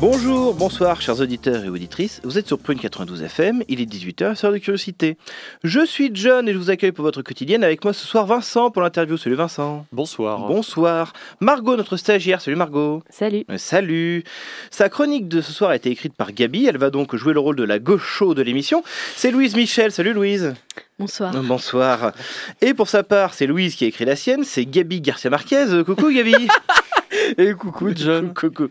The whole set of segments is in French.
Bonjour, bonsoir, chers auditeurs et auditrices. Vous êtes sur Prune 92 FM, il est 18h, c'est de curiosité. Je suis John et je vous accueille pour votre quotidienne. Avec moi ce soir, Vincent pour l'interview. Salut Vincent. Bonsoir. Bonsoir. Margot, notre stagiaire. Salut Margot. Salut. Euh, Salut. Sa chronique de ce soir a été écrite par Gabi. Elle va donc jouer le rôle de la gaucho de l'émission. C'est Louise Michel. Salut Louise. Bonsoir. Euh, Bonsoir. Et pour sa part, c'est Louise qui a écrit la sienne. C'est Gabi Garcia Marquez. Euh, Coucou Gabi. Et coucou John. Coucou.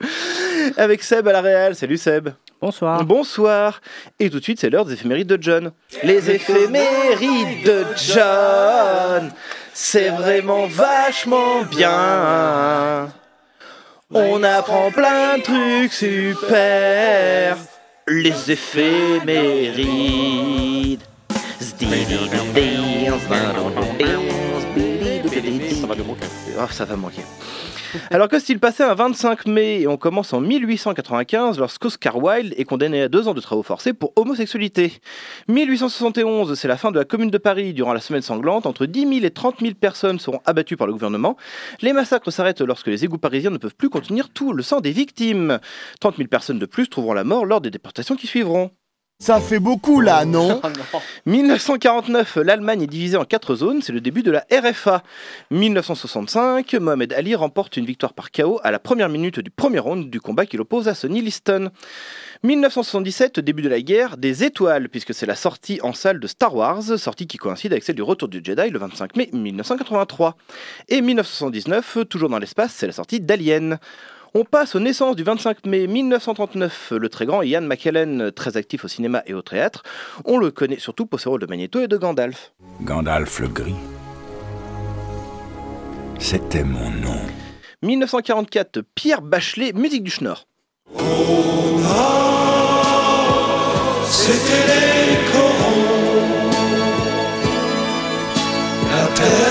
Avec Seb à la Réal. Salut Seb. Bonsoir. Bonsoir. Et tout de suite, c'est l'heure des éphémérides de John. Les éphémérides de John, c'est vraiment vachement bien. On apprend plein de trucs super. Les éphémérides. Ça va de manquer. Oh, ça va manquer. Alors que s'il passait un 25 mai et on commence en 1895 lorsqu'Oscar Wilde est condamné à deux ans de travaux forcés pour homosexualité. 1871, c'est la fin de la Commune de Paris durant la semaine sanglante. Entre 10 000 et 30 000 personnes seront abattues par le gouvernement. Les massacres s'arrêtent lorsque les égouts parisiens ne peuvent plus contenir tout le sang des victimes. 30 000 personnes de plus trouveront la mort lors des déportations qui suivront. Ça fait beaucoup là, non 1949, l'Allemagne est divisée en quatre zones, c'est le début de la RFA. 1965, Mohamed Ali remporte une victoire par KO à la première minute du premier round du combat qu'il oppose à Sonny Liston. 1977, début de la guerre des étoiles, puisque c'est la sortie en salle de Star Wars, sortie qui coïncide avec celle du Retour du Jedi le 25 mai 1983. Et 1979, toujours dans l'espace, c'est la sortie d'Alien. On passe aux naissances du 25 mai 1939. Le très grand Ian McKellen, très actif au cinéma et au théâtre, on le connaît surtout pour ses rôles de Magneto et de Gandalf. Gandalf le Gris. C'était mon nom. 1944, Pierre Bachelet, musique du Schnorr. C'était les corons, la terre,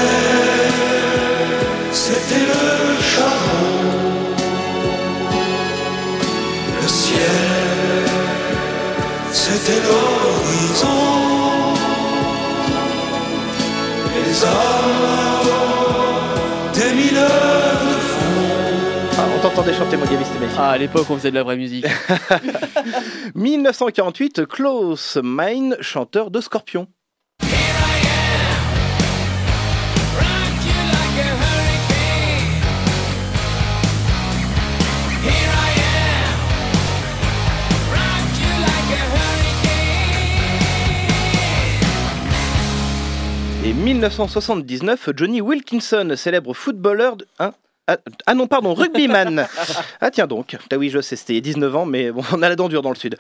c'était l'horizon, les hommes, des mineurs de fond. Ah, on t'entendait chanter, mon c'était magnifique. Ah, à l'époque, on faisait de la vraie musique. 1948, Klaus Meine, chanteur de Scorpion. 1979, Johnny Wilkinson, célèbre footballeur de... Hein ah, ah non, pardon, rugbyman. Ah tiens donc, ah oui, je sais, c'était il y a 19 ans, mais bon, on a la dent dure dans le sud.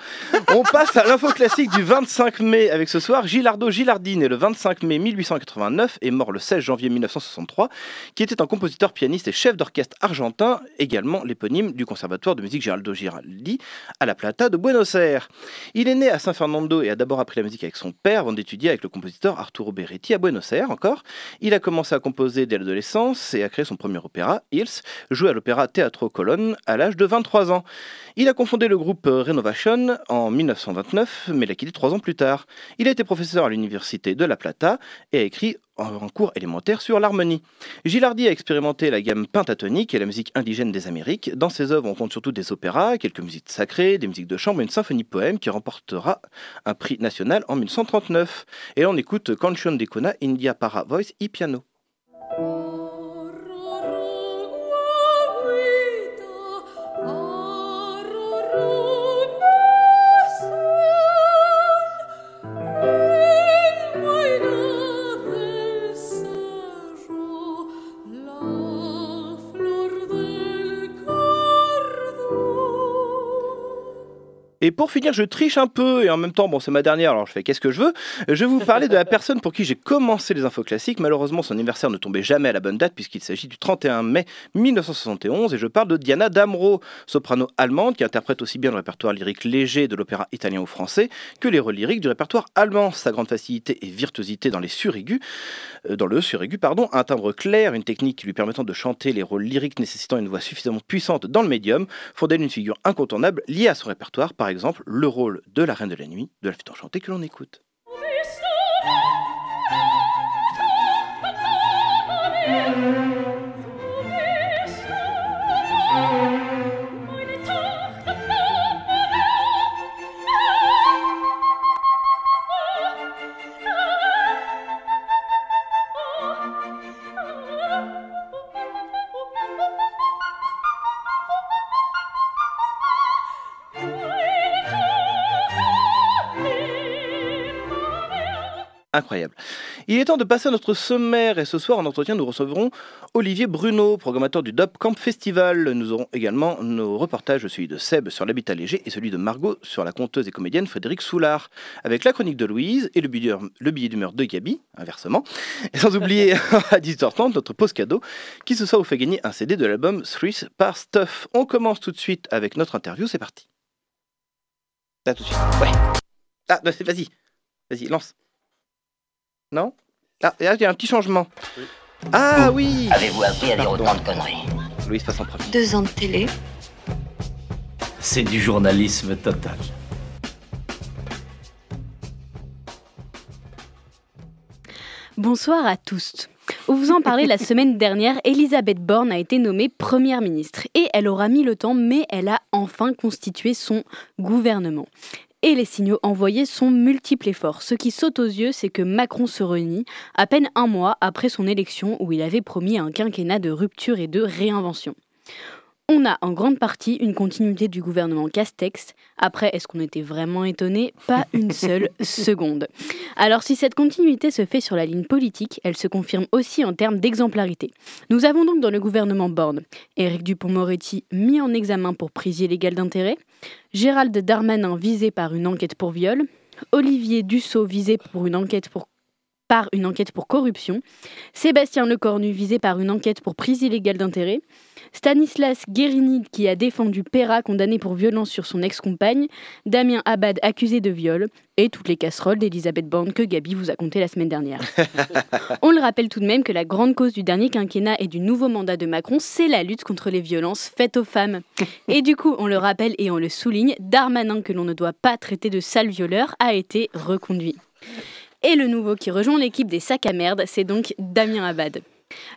On passe à l'info classique du 25 mai avec ce soir Gilardo Gilardini, né le 25 mai 1889 et mort le 16 janvier 1963, qui était un compositeur, pianiste et chef d'orchestre argentin, également l'éponyme du conservatoire de musique Geraldo Giraldi à La Plata de Buenos Aires. Il est né à San Fernando et a d'abord appris la musique avec son père avant d'étudier avec le compositeur Arturo Beretti à Buenos Aires encore. Il a commencé à composer dès l'adolescence et a créé son premier opéra, Hills, joué à l'opéra Teatro Colonne à l'âge de 23 ans. Il a confondé le groupe Renovation en 1929, mais l'a quitté trois ans plus tard. Il a été professeur à l'université de La Plata et a écrit en cours élémentaire sur l'harmonie. Gilardi a expérimenté la gamme pentatonique et la musique indigène des Amériques. Dans ses œuvres, on compte surtout des opéras, quelques musiques sacrées, des musiques de chambre et une symphonie poème qui remportera un prix national en 1939. Et on écoute Canción de Cuna, India para Voice e Piano. Et pour finir, je triche un peu et en même temps, bon, c'est ma dernière, alors je fais qu'est-ce que je veux. Je vais vous parler de la personne pour qui j'ai commencé les infos classiques. Malheureusement, son anniversaire ne tombait jamais à la bonne date puisqu'il s'agit du 31 mai 1971 et je parle de Diana Damro, soprano allemande qui interprète aussi bien le répertoire lyrique léger de l'opéra italien ou français que les rôles lyriques du répertoire allemand. Sa grande facilité et virtuosité dans les suraigus, euh, dans le suraigu, pardon, un timbre clair, une technique lui permettant de chanter les rôles lyriques nécessitant une voix suffisamment puissante dans le médium, font d'elle une figure incontournable liée à son répertoire, par exemple le rôle de la Reine de la Nuit de la flûte enchantée que l'on écoute. Incroyable. Il est temps de passer à notre sommaire et ce soir en entretien nous recevrons Olivier Bruno, programmateur du Dub Camp Festival. Nous aurons également nos reportages, celui de Seb sur l'habitat léger et celui de Margot sur la conteuse et comédienne Frédéric Soulard, avec la chronique de Louise et le billet le billet d'humeur de Gabi, inversement. Et sans oublier à 18h30 notre pause cadeau qui ce soir vous fait gagner un CD de l'album Threes par Stuff. On commence tout de suite avec notre interview, c'est parti. Là tout de suite. Ouais. Ah, bah, vas-y. Vas-y, lance. Non? Ah, il y a un petit changement. Ah oui Avez-vous appris à dire autant de conneries? Louise passe en premier. Deux ans de télé. C'est du journalisme total. Bonsoir à tous. Où vous en parlez la semaine dernière, Elisabeth Borne a été nommée Première ministre et elle aura mis le temps, mais elle a enfin constitué son gouvernement. Et les signaux envoyés sont multiples et forts. Ce qui saute aux yeux, c'est que Macron se réunit à peine un mois après son élection où il avait promis un quinquennat de rupture et de réinvention. On a en grande partie une continuité du gouvernement Castex. Après, est-ce qu'on était vraiment étonné Pas une seule seconde. Alors si cette continuité se fait sur la ligne politique, elle se confirme aussi en termes d'exemplarité. Nous avons donc dans le gouvernement Borne Éric Dupont-Moretti mis en examen pour prise illégale d'intérêt, Gérald Darmanin visé par une enquête pour viol, Olivier Dussault visé pour une enquête pour par une enquête pour corruption, Sébastien Lecornu visé par une enquête pour prise illégale d'intérêt, Stanislas Guérini qui a défendu Perra condamné pour violence sur son ex-compagne, Damien Abad accusé de viol et toutes les casseroles d'Elisabeth Borne que Gabi vous a contées la semaine dernière. On le rappelle tout de même que la grande cause du dernier quinquennat et du nouveau mandat de Macron, c'est la lutte contre les violences faites aux femmes. Et du coup, on le rappelle et on le souligne, Darmanin, que l'on ne doit pas traiter de sale violeur, a été reconduit. Et le nouveau qui rejoint l'équipe des sacs à merde, c'est donc Damien Abad.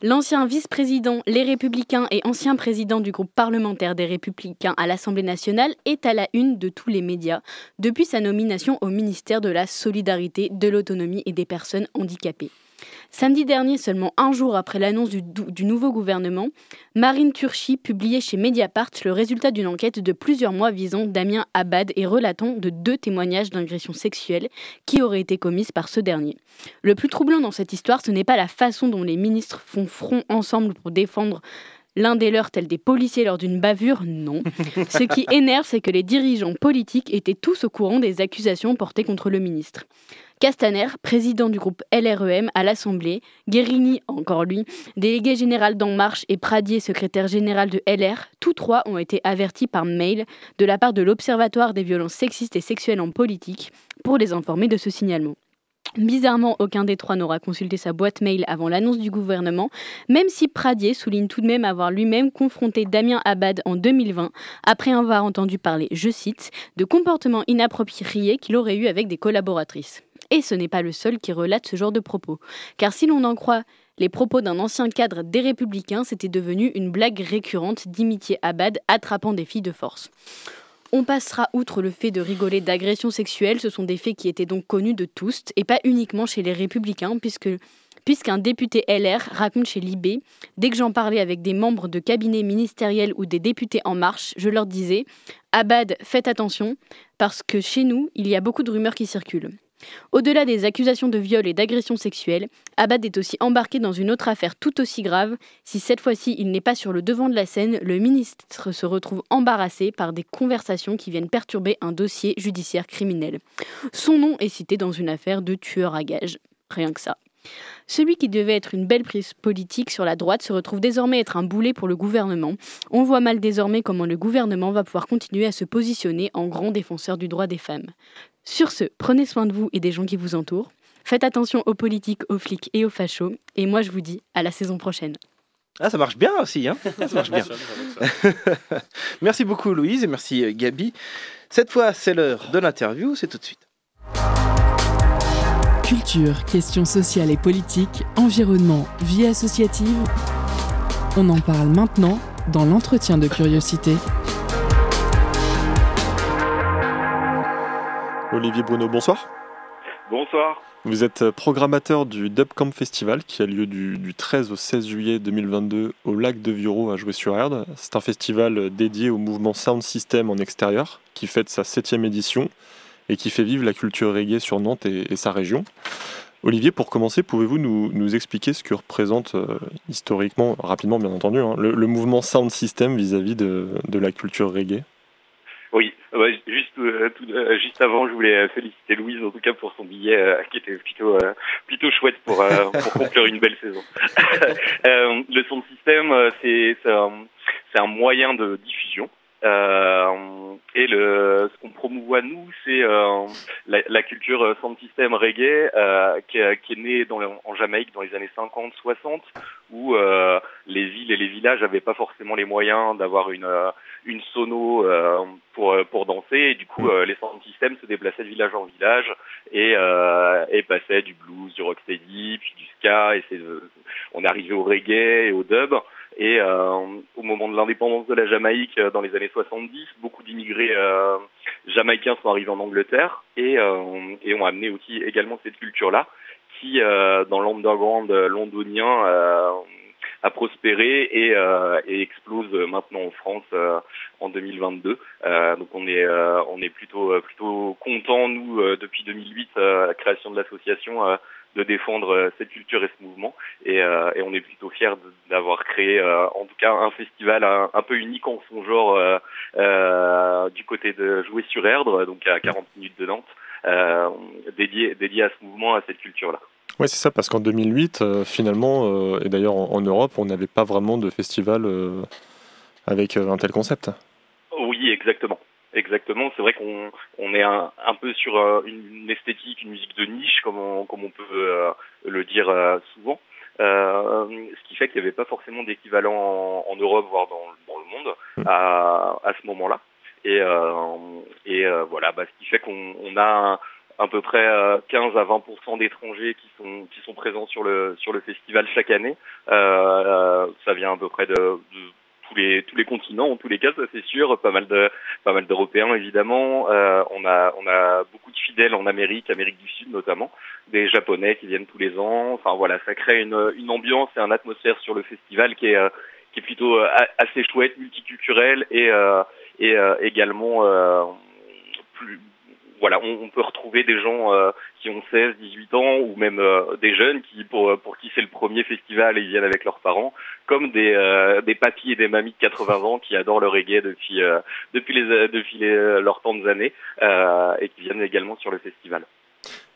L'ancien vice-président Les Républicains et ancien président du groupe parlementaire des Républicains à l'Assemblée nationale est à la une de tous les médias depuis sa nomination au ministère de la Solidarité, de l'Autonomie et des Personnes handicapées. Samedi dernier, seulement un jour après l'annonce du, du nouveau gouvernement, Marine Turchi publiait chez Mediapart le résultat d'une enquête de plusieurs mois visant Damien Abad et relatant de deux témoignages d'agressions sexuelles qui auraient été commises par ce dernier. Le plus troublant dans cette histoire, ce n'est pas la façon dont les ministres font front ensemble pour défendre l'un des leurs tels des policiers lors d'une bavure, non. Ce qui énerve, c'est que les dirigeants politiques étaient tous au courant des accusations portées contre le ministre. Castaner, président du groupe LREM à l'Assemblée, Guérini, encore lui, délégué général d'En Marche et Pradier, secrétaire général de LR, tous trois ont été avertis par mail de la part de l'Observatoire des violences sexistes et sexuelles en politique pour les informer de ce signalement. Bizarrement, aucun des trois n'aura consulté sa boîte mail avant l'annonce du gouvernement, même si Pradier souligne tout de même avoir lui-même confronté Damien Abad en 2020, après avoir entendu parler, je cite, de comportements inappropriés qu'il aurait eu avec des collaboratrices. Et ce n'est pas le seul qui relate ce genre de propos, car si l'on en croit les propos d'un ancien cadre des Républicains, c'était devenu une blague récurrente d'imitier Abad attrapant des filles de force. On passera outre le fait de rigoler d'agressions sexuelles, ce sont des faits qui étaient donc connus de tous, et pas uniquement chez les républicains, puisqu'un député LR raconte chez Libé, dès que j'en parlais avec des membres de cabinets ministériels ou des députés En Marche, je leur disais Abad, faites attention, parce que chez nous, il y a beaucoup de rumeurs qui circulent. Au-delà des accusations de viol et d'agression sexuelle, Abad est aussi embarqué dans une autre affaire tout aussi grave. Si cette fois-ci il n'est pas sur le devant de la scène, le ministre se retrouve embarrassé par des conversations qui viennent perturber un dossier judiciaire criminel. Son nom est cité dans une affaire de tueur à gages. Rien que ça. Celui qui devait être une belle prise politique sur la droite se retrouve désormais être un boulet pour le gouvernement. On voit mal désormais comment le gouvernement va pouvoir continuer à se positionner en grand défenseur du droit des femmes. Sur ce, prenez soin de vous et des gens qui vous entourent. Faites attention aux politiques, aux flics et aux fachos. Et moi, je vous dis à la saison prochaine. Ah, ça marche bien aussi, hein Ça marche bien. merci beaucoup Louise et merci euh, Gabi. Cette fois, c'est l'heure de l'interview, c'est tout de suite. Culture, questions sociales et politiques, environnement, vie associative. On en parle maintenant dans l'entretien de curiosité. Olivier Bruno, bonsoir. Bonsoir. Vous êtes programmateur du Dubcamp Festival qui a lieu du, du 13 au 16 juillet 2022 au lac de Viuro à Jouer-sur-Erdre. C'est un festival dédié au mouvement Sound System en extérieur qui fête sa septième édition et qui fait vivre la culture reggae sur Nantes et, et sa région. Olivier, pour commencer, pouvez-vous nous, nous expliquer ce que représente euh, historiquement, rapidement bien entendu, hein, le, le mouvement Sound System vis-à-vis de, de la culture reggae? Oui, ouais, juste, euh, tout- euh, juste avant, je voulais euh, féliciter Louise en tout cas pour son billet euh, qui était plutôt, euh, plutôt chouette pour, euh, pour conclure une belle saison. Euh, le son système, euh, c'est un, c'est un moyen de diffusion. Euh, et le, ce qu'on promouvoit nous, c'est euh, la, la culture euh, sound system reggae qui, qui est née dans, en Jamaïque dans les années 50-60, où les villes et les villages n'avaient pas forcément les moyens d'avoir une, une sono euh, pour, pour danser. Et du coup, euh, les sound systems se déplaçaient de village en village et, euh, et passaient du blues, du rocksteady, puis du ska. Et c'est, on arrivé au reggae et au dub. Et euh, au moment de l'indépendance de la Jamaïque euh, dans les années 70, beaucoup d'immigrés euh, jamaïcains sont arrivés en Angleterre et, et ont amené aussi également cette culture-là qui, dans l'underground londonien, a prospéré et, euh, et explose maintenant en France euh, en 2022. Euh, donc on est on est plutôt plutôt content nous depuis 2008 euh, la création de l'association de défendre euh, cette culture et ce mouvement et, euh, et on est plutôt fiers d'avoir créé euh, en tout cas un festival un, un peu unique en son genre du côté de Jouer sur Erdre donc à 40 minutes de Nantes euh, dédié dédié à ce mouvement à cette culture là. Oui, c'est ça, parce qu'en 2008, euh, finalement, euh, et d'ailleurs en, en Europe, on n'avait pas vraiment de festival avec un tel concept. Oui, exactement. Exactement, c'est vrai qu'on on est un, un peu sur euh, une, une esthétique, une musique de niche, comme on, comme on peut euh, le dire euh, souvent. Euh, ce qui fait qu'il n'y avait pas forcément d'équivalent en, en Europe, voire dans, dans le monde, à, à ce moment-là. Et, euh, et euh, voilà, bah, ce qui fait qu'on on a à peu près euh, 15 à 20 d'étrangers qui sont qui sont présents sur le sur le festival chaque année. Ça vient à peu près de, de tous les tous les continents en tous les cas ça c'est sûr. Pas mal de pas mal d'européens évidemment. Euh, on a on a beaucoup de fidèles en Amérique Amérique du Sud notamment. Des japonais qui viennent tous les ans. Enfin voilà ça crée une une ambiance et une atmosphère sur le festival qui est euh, qui est plutôt euh, assez chouette multiculturel et euh, et également plus voilà, on, peut retrouver des gens euh, qui ont 16, 18 ans ou même euh, des jeunes qui pour pour qui c'est le premier festival et ils viennent avec leurs parents, comme des euh, papis et des mamies de 80 ans qui adorent le reggae depuis euh, depuis leurs tantes années euh, et qui viennent également sur le festival.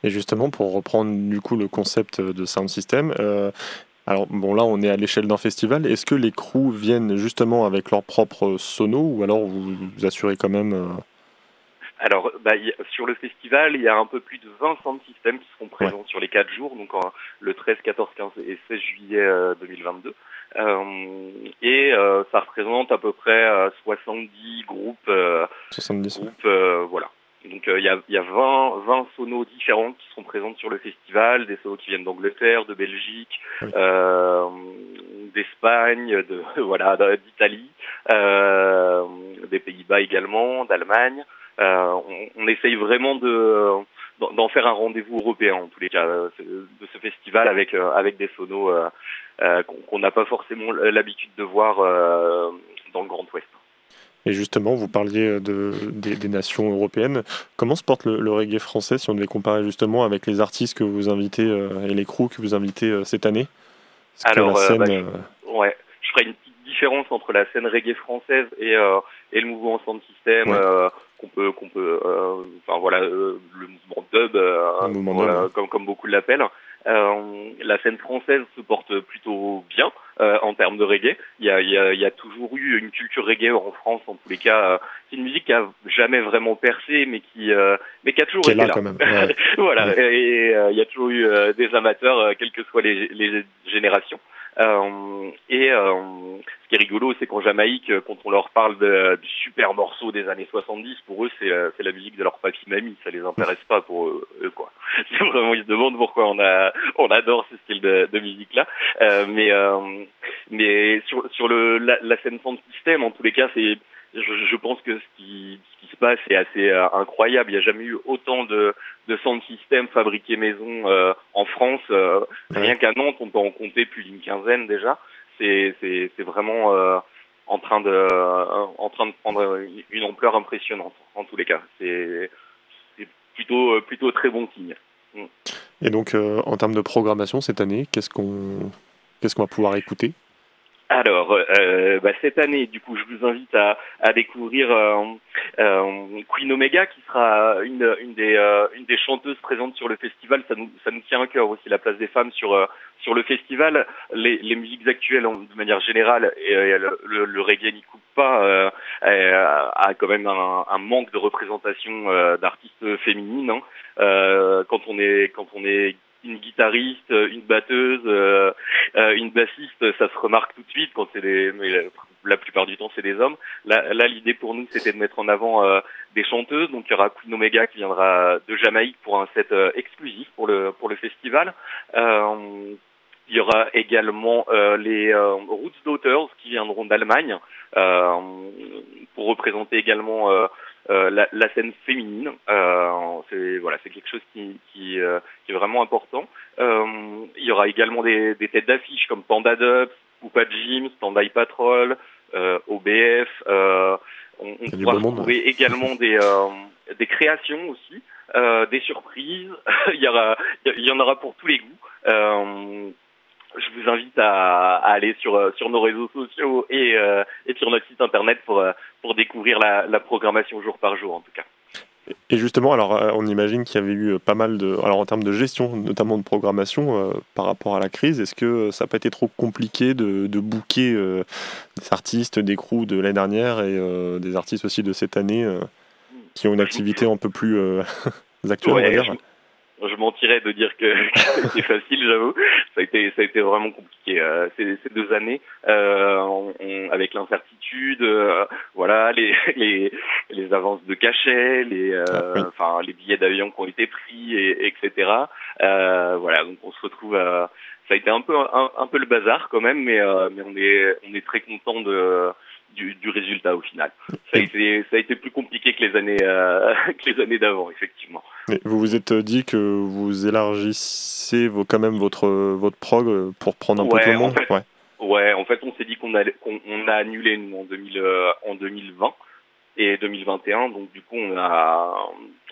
Et justement, pour reprendre du coup le concept de Sound System, euh, alors bon là on est à l'échelle d'un festival, est-ce que les crews viennent justement avec leur propre sono ou alors vous, vous assurez quand même euh, Alors, bah, y sur le festival, il y a un peu plus de 20 sound systems qui seront présents sur les quatre jours, donc en- le 13, 14, 15 et 16 juillet euh, 2022. Euh, et euh, ça représente à peu près euh, 70 groupes, euh, 70 groupes euh, voilà. Donc euh, il y, y a 20, 20 sonos différentes qui seront présentes sur le festival, des sonos qui viennent d'Angleterre, de Belgique, euh, d'Espagne, de voilà, d'Italie, euh, des Pays-Bas également, d'Allemagne. Euh, on, on essaye vraiment de d'en faire un rendez-vous européen en tous les cas euh, de ce festival avec euh, avec des sonos qu'on n'a pas forcément l'habitude de voir dans le Grand Ouest. Et justement, vous parliez de, des, des nations européennes. Comment se porte le, le reggae français si on devait comparer justement avec les artistes que vous invitez et les crews que vous invitez cette année? Est-ce que Alors, la scène, bah, euh, Ouais, je ferai une différence entre la scène reggae française et, euh, et le mouvement sound system Ouais. euh, qu'on peut qu'on peut euh, enfin voilà le mouvement dub Le mouvement voilà, dub, ouais. comme comme beaucoup l'appellent. La scène française se porte plutôt bien en termes de reggae. Il y a, il y, a, il y a toujours eu une culture reggae en France, en tous les cas. C'est une musique qui a jamais vraiment percé, mais qui, mais qui a toujours qui été là quand même. Ouais. voilà, Ouais. et il y a toujours eu des amateurs, quelles que soient les, les générations. Euh, et euh, ce qui est rigolo, c'est qu'en Jamaïque, euh, quand on leur parle du super morceau des années 70, pour eux, c'est la musique de leur papy-mamie, ça les intéresse pas pour eux, eux, quoi. Vraiment, ils se demandent pourquoi on a, on adore ce style de, musique-là. Mais, mais sur, le, la, la scène sound system, en tous les cas, c'est, je, je pense que ce qui, ce qui se passe est assez euh, incroyable. Il n'y a jamais eu autant de, de sound system fabriqués maison euh, en France. Euh, Rien qu'à Nantes, on peut en compter plus d'une quinzaine déjà. C'est, vraiment en train de, en train de prendre une- ampleur impressionnante. En tous les cas, c'est, plutôt, plutôt très bon signe. Mm. Et donc, en termes de programmation cette année, qu'est-ce qu'on qu'est-ce qu'on va pouvoir écouter? Alors, euh, bah, cette année, du coup, je vous invite à, à découvrir euh, euh, Queen Omega, qui sera une, une, des, euh, une des chanteuses présentes sur le festival. Ça nous, ça nous tient à cœur aussi, la place des femmes sur, euh, sur le festival. Les, les musiques actuelles, de manière générale, et, euh, le, le, reggae n'y coupe pas, euh, euh, a quand même un, un manque de représentation euh, d'artistes féminines. hein. Euh, quand on est quand on est une guitariste, une batteuse, euh, euh, une bassiste, ça se remarque tout de suite quand c'est des, mais la, plupart du temps c'est des hommes. Là, l'idée pour nous c'était de mettre en avant euh, des chanteuses. Donc il y aura Queen Omega qui viendra de Jamaïque pour un set euh, exclusif pour le pour le festival. Euh, il y aura également euh, les euh, Roots Daughters qui viendront d'Allemagne euh, pour représenter également euh, euh, la, la scène féminine. Euh, c'est voilà, c'est quelque chose qui qui, euh, qui est vraiment important. Euh, il y aura également des, des têtes d'affiche comme Panda Dubs, Poupa Jim, Standby Patrol, euh, OBF. Euh, on on pourra beau monde, retrouver également des euh, des créations aussi, euh, des surprises. il y aura il y en aura pour tous les goûts. Euh, je vous invite à, à aller sur euh, sur nos réseaux sociaux et, euh, et sur notre site internet pour euh, pour découvrir la, la programmation jour par jour en tout cas. Et justement, alors on imagine qu'il y avait eu pas mal de, alors en termes de gestion, notamment de programmation euh, par rapport à la crise, est-ce que ça n'a pas été trop compliqué de, de booker euh, des artistes, des crews de l'année dernière et des artistes aussi de cette année qui ont une activité un peu plus actuelle, on va Ouais, dire je, je mentirais de dire que, que c'était facile, j'avoue. Ça a été ça a été vraiment compliqué euh, ces, ces deux années euh, on- on- avec l'incertitude, euh, voilà les, les les avances de cachet, les euh, Ah, enfin les billets d'avion qui ont été pris, et, etc. Euh, voilà donc on se retrouve à ça a été un peu un, un peu le bazar quand même, mais euh, mais on est on est très content de du, du résultat au final. Ça a été ça a été plus compliqué que les années euh, que les années d'avant effectivement. Mais vous vous êtes dit que vous élargissez vos, quand même votre, votre prog euh, pour prendre un peu tout le en monde fait, ouais. Ouais, en fait, on s'est dit qu'on qu'on on a annulé nous en 2000 euh, en 2020 et 2021. Donc du coup, on a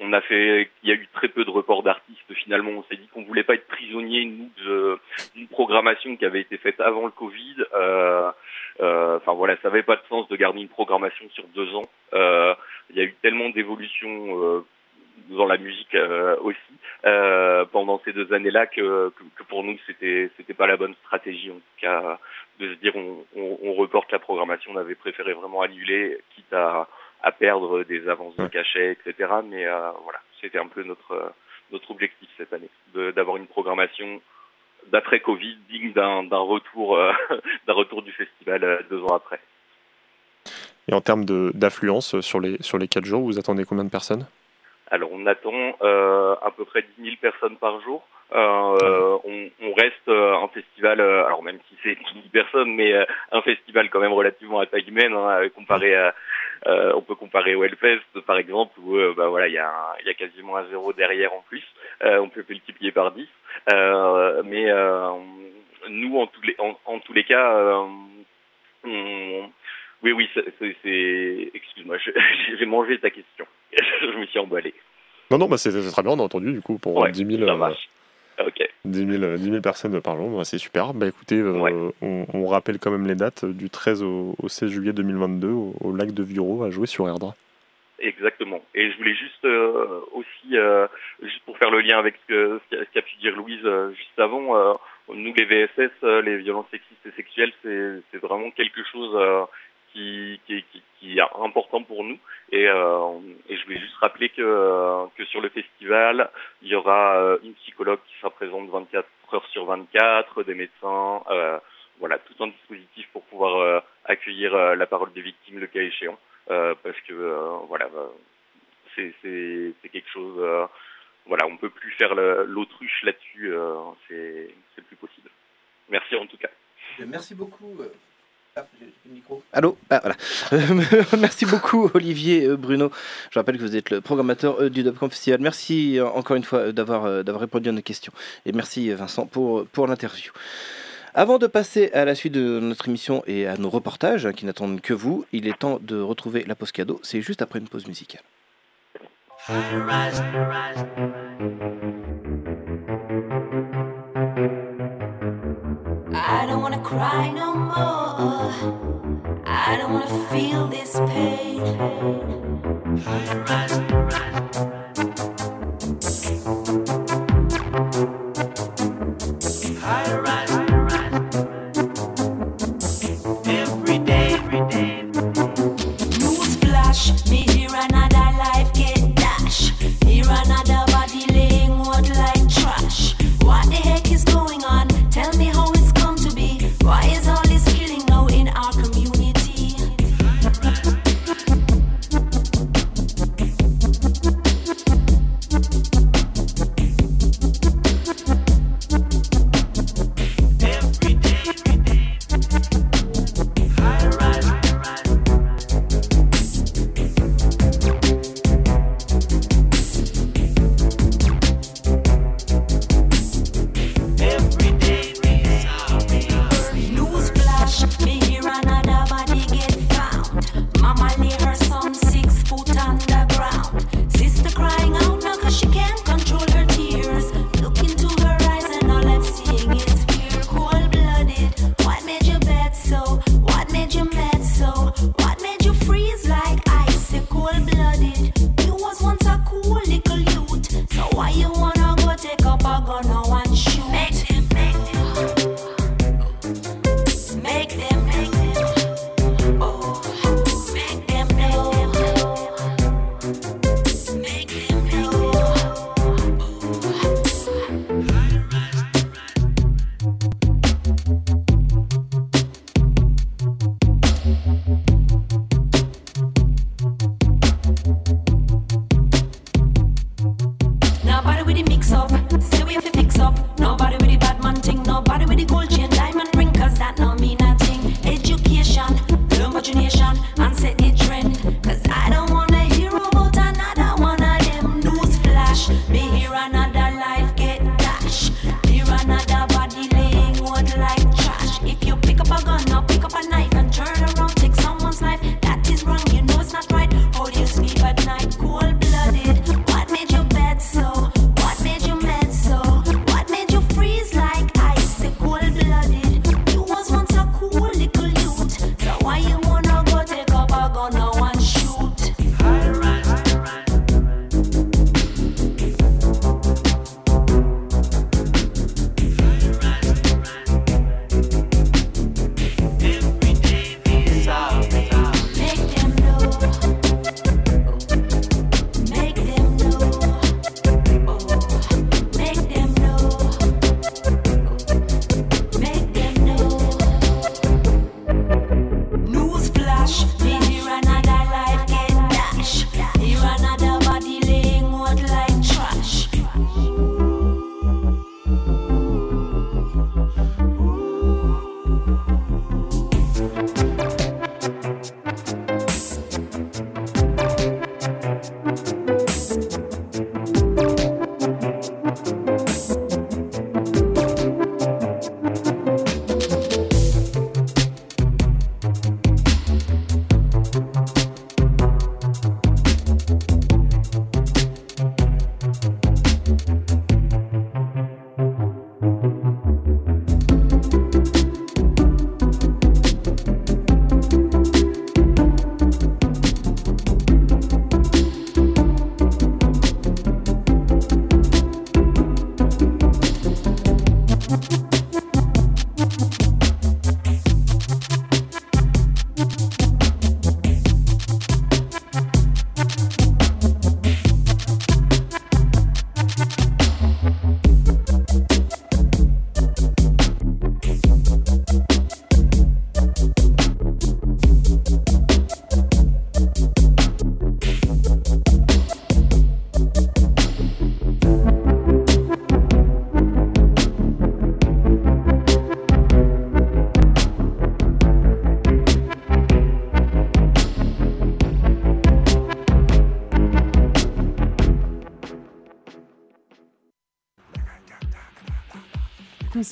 on a fait il y a eu très peu de reports d'artistes finalement. On s'est dit qu'on voulait pas être prisonnier nous d'une programmation qui avait été faite avant le Covid. Euh, euh, Enfin voilà, ça avait pas de sens de garder une programmation sur deux ans. Euh, Il y a eu tellement d'évolutions euh, dans la musique euh, aussi euh, pendant ces deux années-là que, que, que pour nous c'était c'était pas la bonne stratégie en tout cas de se dire on, on, on reporte la programmation. On avait préféré vraiment annuler, quitte à, à perdre des avances de cachet, etc. Mais euh, voilà, c'était un peu notre euh, notre objectif cette année, d'avoir une programmation d'après Covid digne d'un d'un retour euh, d'un retour du festival deux ans après. Et en termes de- d'affluence sur les, sur les 4 jours, vous attendez combien de personnes? Alors on attend euh, à peu près 10 000 personnes par jour. Euh, on, on reste euh, un festival, euh, alors même si c'est 10 000 personnes, mais un festival quand même relativement à taille humaine, hein, comparé à, euh, on peut comparer au Hellfest par exemple, où euh, bah voilà il y a, un- il y a quasiment un zéro derrière en plus. On peut multiplier par 10. Euh, mais nous en tous les en, en tous les cas, on, Oui, oui, c'est. Excuse-moi, j'ai mangé ta question. je me suis emballé. Non, non, bah c'est très bien, on a entendu du coup pour Ouais, 10 000, ça marche. Ok. 10 000, euh, 10 000 personnes par jour, bah, c'est super. Bah écoutez, euh, on, on rappelle quand même les dates euh, du 13 au, au 16 juillet 2022 au, au lac de Viuro à jouer sur Erdre. Exactement. Et je voulais juste euh, aussi, euh, juste pour faire le lien avec ce ce qu'a pu dire Louise euh, juste avant, euh, nous les VSS, euh, les violences sexistes et sexuelles, c'est c'est vraiment quelque chose euh, qui, est important pour nous. Et, euh, je voulais juste rappeler que, euh, que sur le festival, il y aura euh, une psychologue qui sera présente 24 heures sur 24, des médecins, voilà, tout un dispositif pour pouvoir accueillir la parole des victimes le cas échéant. Parce que voilà, euh, c'est quelque chose. voilà, on peut plus faire l'autruche là-dessus. c'est plus possible. Merci en tout cas. Merci beaucoup. Ah, j'ai le micro. Allô? Ah, voilà. Merci beaucoup Olivier euh, Bruno. Je rappelle que vous êtes le programmateur euh, du Dubcamp Festival. Merci euh, encore une fois d'avoir d'avoir répondu à nos questions. Et merci Vincent pour, pour l'interview. Avant de passer à la suite de notre émission et à nos reportages hein, qui n'attendent que vous, il est temps de retrouver la pause cadeau. C'est juste après une pause musicale. I don't wanna cry no more. I don't wanna feel this pain.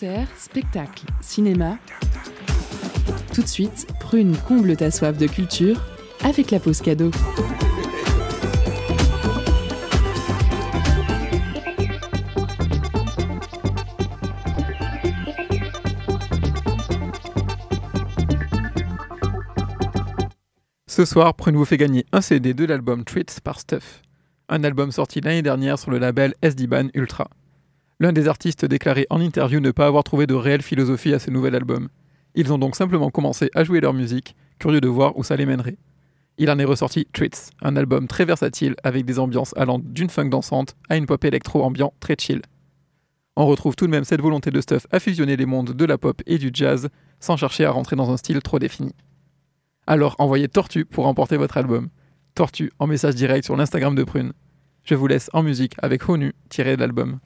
Concerts, spectacles, cinéma. Tout de suite, Prune comble ta soif de culture avec la pause cadeau. Ce soir, Prune vous fait gagner un CD de l'album Treats par Stuff, un album sorti l'année dernière sur le label SD-Ban Ultra. L'un des artistes déclarait en interview ne pas avoir trouvé de réelle philosophie à ce nouvel album. Ils ont donc simplement commencé à jouer leur musique, curieux de voir où ça les mènerait. Il en est ressorti Treats, un album très versatile avec des ambiances allant d'une funk dansante à une pop électro-ambiant très chill. On retrouve tout de même cette volonté de Stuff à fusionner les mondes de la pop et du jazz sans chercher à rentrer dans un style trop défini. Alors envoyez Tortue pour remporter votre album. Tortue en message direct sur l'Instagram de Prune. Je vous laisse en musique avec Honu tiré de l'album.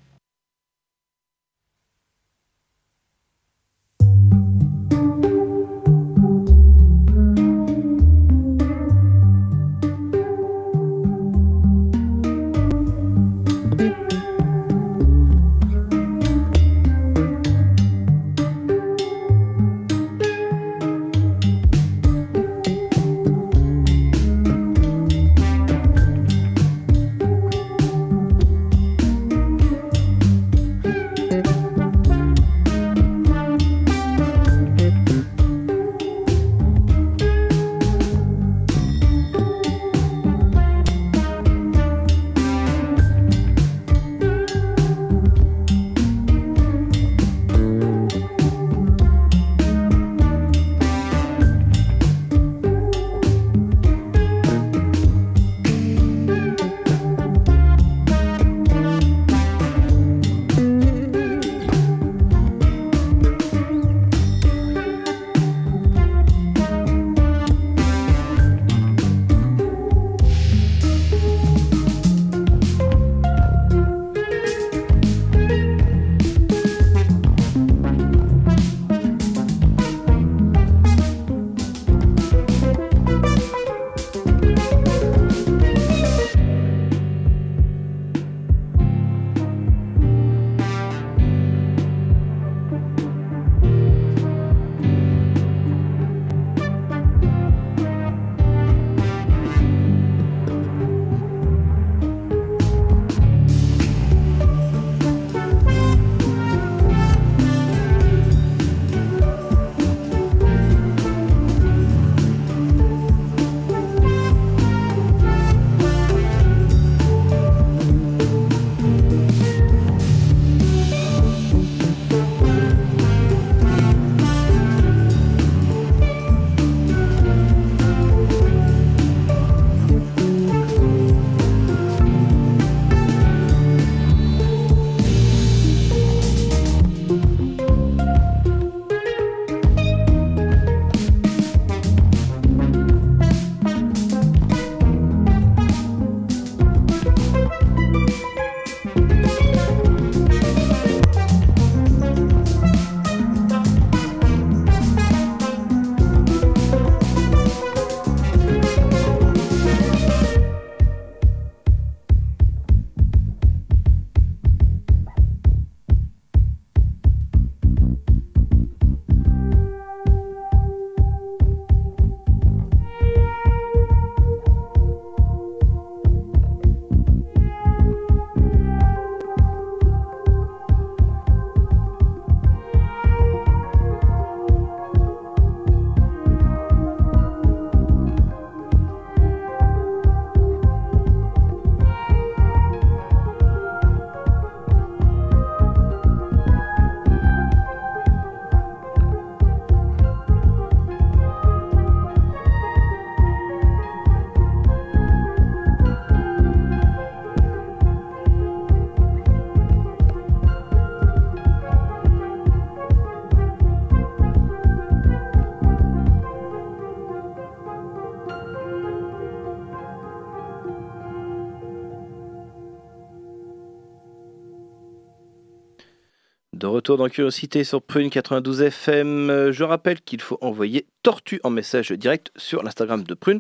retour dans Curiosité sur Prune 92 FM. Euh, je rappelle qu'il faut envoyer Tortue en message direct sur l'Instagram de Prune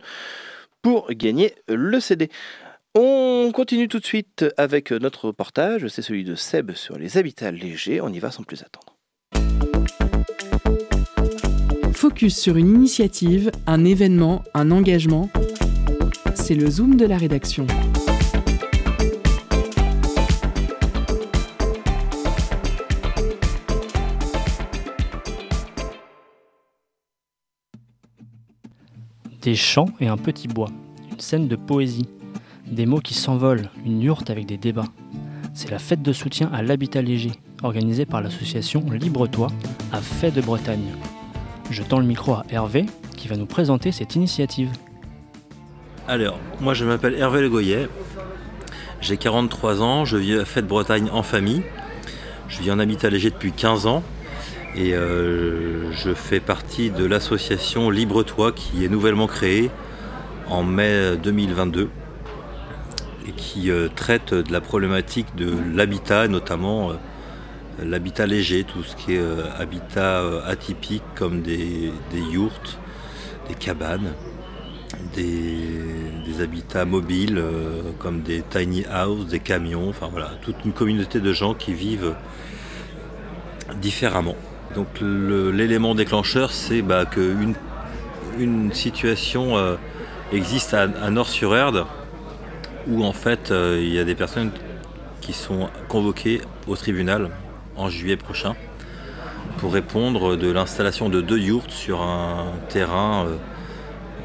pour gagner le CD. On continue tout de suite avec notre reportage, c'est celui de Seb sur les habitats légers. On y va sans plus attendre. Focus sur une initiative, un événement, un engagement. C'est le zoom de la rédaction. Des chants et un petit bois, une scène de poésie, des mots qui s'envolent, une yourte avec des débats. C'est la fête de soutien à l'habitat léger, organisée par l'association Libre-toi à Fait de Bretagne. Je tends le micro à Hervé qui va nous présenter cette initiative. Alors, moi je m'appelle Hervé Le Goyet, j'ai 43 ans, je vis à Fête Bretagne en famille. Je vis en habitat léger depuis 15 ans et euh, je fais partie de l'association Libre-toi qui est nouvellement créée en mai 2022 et qui euh, traite de la problématique de l'habitat, notamment euh, l'habitat léger, tout ce qui est habitat atypique comme des, des yourtes, des cabanes, des, des habitats mobiles comme des tiny houses, des camions, enfin voilà, toute une communauté de gens qui vivent différemment. Donc l'élément déclencheur, c'est bah, qu'une une situation euh, existe à, Nord-sur-Erde où en fait euh, il y a des personnes qui sont convoquées au tribunal en juillet prochain pour répondre de l'installation de deux yourtes sur un terrain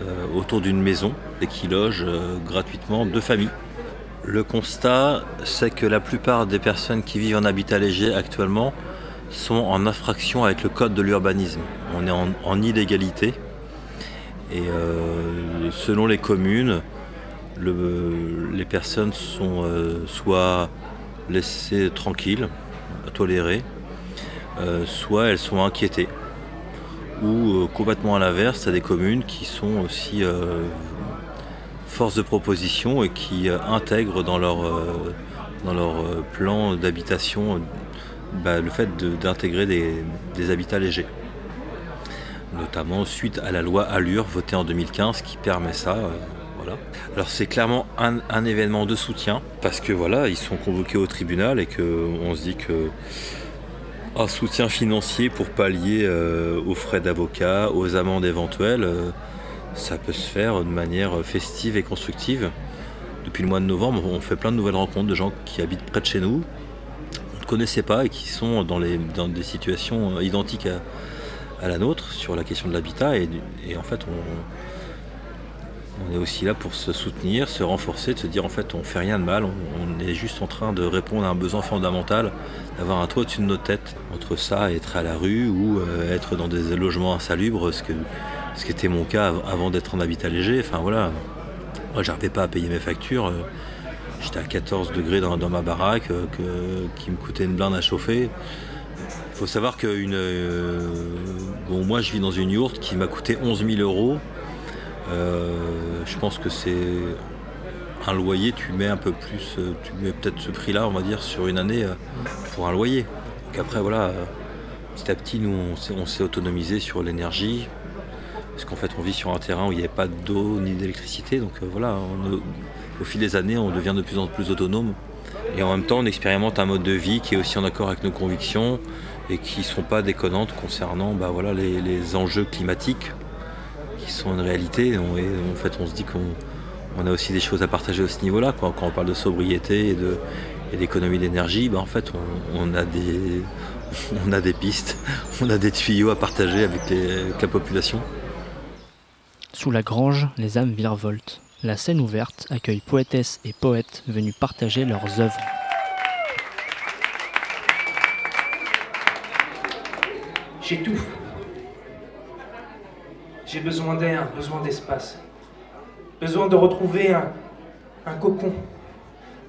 euh, autour d'une maison et qui loge gratuitement deux familles. Le constat, c'est que la plupart des personnes qui vivent en habitat léger actuellement sont en infraction avec le code de l'urbanisme. On est en, illégalité et euh, selon les communes, le- les personnes sont euh, soit laissées tranquilles, tolérées, euh, soit elles sont inquiétées. Ou complètement à l'inverse, il des communes qui sont aussi force de proposition et qui intègrent dans leur, plan d'habitation bah, le fait d'intégrer des, habitats légers. Notamment suite à la loi Allure votée en 2015 qui permet ça. euh, voilà. Alors c'est clairement un, événement de soutien parce que voilà, ils sont convoqués au tribunal et qu'on se dit que un soutien financier pour pallier euh, aux frais d'avocat, aux amendes éventuelles, euh, ça peut se faire de manière festive et constructive. Depuis le mois de novembre, on fait plein de nouvelles rencontres de gens qui habitent près de chez nous, connaissait pas et qui sont dans, les, dans des situations euh, identiques à, la nôtre sur la question de l'habitat. Et, en fait, on, est aussi là pour se soutenir, se renforcer, de se dire en fait on fait rien de mal, on, est juste en train de répondre à un besoin fondamental, d'avoir un toit au-dessus de nos têtes. Entre ça être à la rue ou euh, être dans des logements insalubres, ce, qui était mon cas av- avant d'être en habitat léger. Enfin voilà, moi j'arrivais pas à payer mes factures. euh, J'étais à 14 degrés dans, ma baraque euh, qui me coûtait une blinde à chauffer. Il faut savoir que une, euh, bon, moi je vis dans une yourte qui m'a coûté 11 000 euros. Euh, je pense que c'est un loyer, tu mets un peu plus, tu mets peut-être ce prix-là, on va dire, sur une année pour un loyer. Donc après, voilà, petit à petit, nous, on s'est- on s'est autonomisé sur l'énergie, parce qu'en fait, on vit sur un terrain où il n'y avait pas d'eau ni d'électricité. Donc voilà, au fil des années, on devient de plus en plus autonome. Et en même temps, on expérimente un mode de vie qui est aussi en accord avec nos convictions et qui ne sont pas déconnantes concernant bah, voilà, les, enjeux climatiques qui sont une réalité. On- en fait, on se dit qu'on on a aussi des choses à partager à ce niveau-là. Quand, on parle de sobriété et d'économie d'énergie, bah, on, a des, pistes, on a des tuyaux à partager avec la population. Sous la grange, les âmes virevoltent. La scène ouverte accueille poétesses et poètes venus partager leurs œuvres. J'étouffe. J'ai besoin d'air, besoin d'espace. Besoin de retrouver un, un cocon.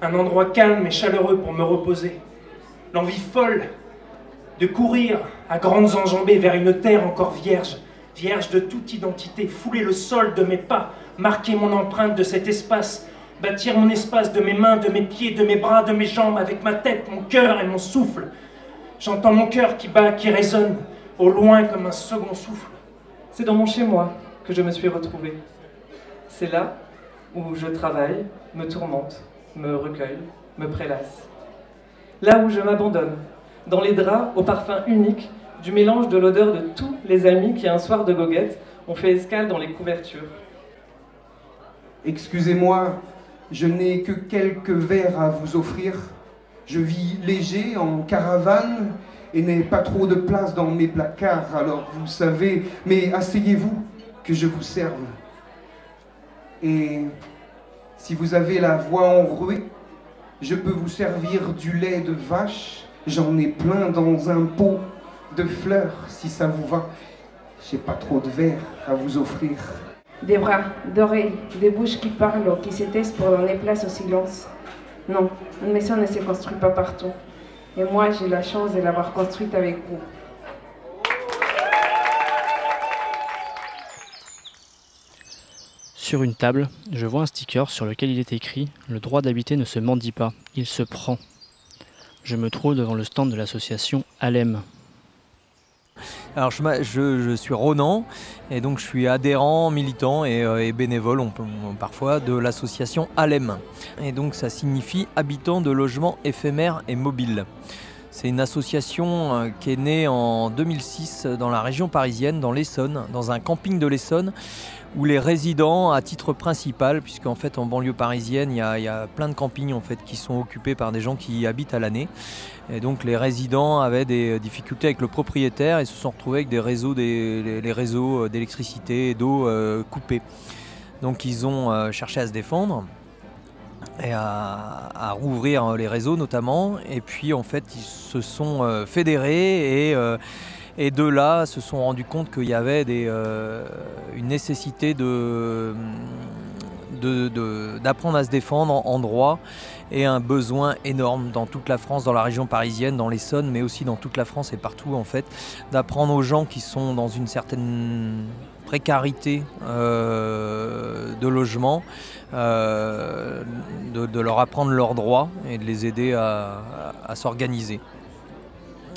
Un endroit calme et chaleureux pour me reposer. L'envie folle de courir à grandes enjambées vers une terre encore vierge, vierge de toute identité, fouler le sol de mes pas, marquer mon empreinte de cet espace, bâtir mon espace de mes mains, de mes pieds, de mes bras, de mes jambes, avec ma tête, mon cœur et mon souffle. J'entends mon cœur qui bat, qui résonne, au loin comme un second souffle. C'est dans mon chez-moi que je me suis retrouvée. C'est là où je travaille, me tourmente, me recueille, me prélasse. Là où je m'abandonne, dans les draps au parfum unique du mélange de l'odeur de tous les amis qui un soir de goguette ont fait escale dans les couvertures. Excusez-moi, je n'ai que quelques verres à vous offrir. Je vis léger en caravane et n'ai pas trop de place dans mes placards, alors vous savez, mais asseyez-vous que je vous serve. Et si vous avez la voix enrouée, je peux vous servir du lait de vache. J'en ai plein dans un pot de fleurs, si ça vous va. J'ai pas trop de verres à vous offrir. Des bras, d'oreilles, des bouches qui parlent, qui se pour donner place au silence. Non, une maison ne se construit pas partout. Et moi, j'ai la chance de l'avoir construite avec vous. Sur une table, je vois un sticker sur lequel il est écrit Le droit d'habiter ne se mendie pas, il se prend. Je me trouve devant le stand de l'association Alem. Alors je, suis Ronan et donc je suis adhérent, militant et, euh, bénévole parfois de l'association Alem. Et donc ça signifie habitant de logements éphémères et mobiles. C'est une association euh, qui est née en 2006 dans la région parisienne, dans l'Essonne, dans un camping de l'Essonne, où les résidents, à titre principal, puisqu'en fait en banlieue parisienne, il y, a, plein de campings qui sont occupés par des gens qui y habitent à l'année. Et donc les résidents avaient des difficultés avec le propriétaire et se sont retrouvés avec des réseaux, les, réseaux d'électricité et d'eau euh, coupés. Donc ils ont euh, cherché à se défendre et à, rouvrir les réseaux notamment. Et puis en fait, ils se sont euh, fédérés et, euh, et de là se sont rendus compte qu'il y avait des, euh, une nécessité de- d'apprendre à se défendre en, en droit et un besoin énorme dans toute la France, dans la région parisienne, dans l'Essonne, mais aussi dans toute la France et partout en fait, d'apprendre aux gens qui sont dans une certaine précarité euh, de logement, euh, de, leur apprendre leurs droits et de les aider à, s'organiser.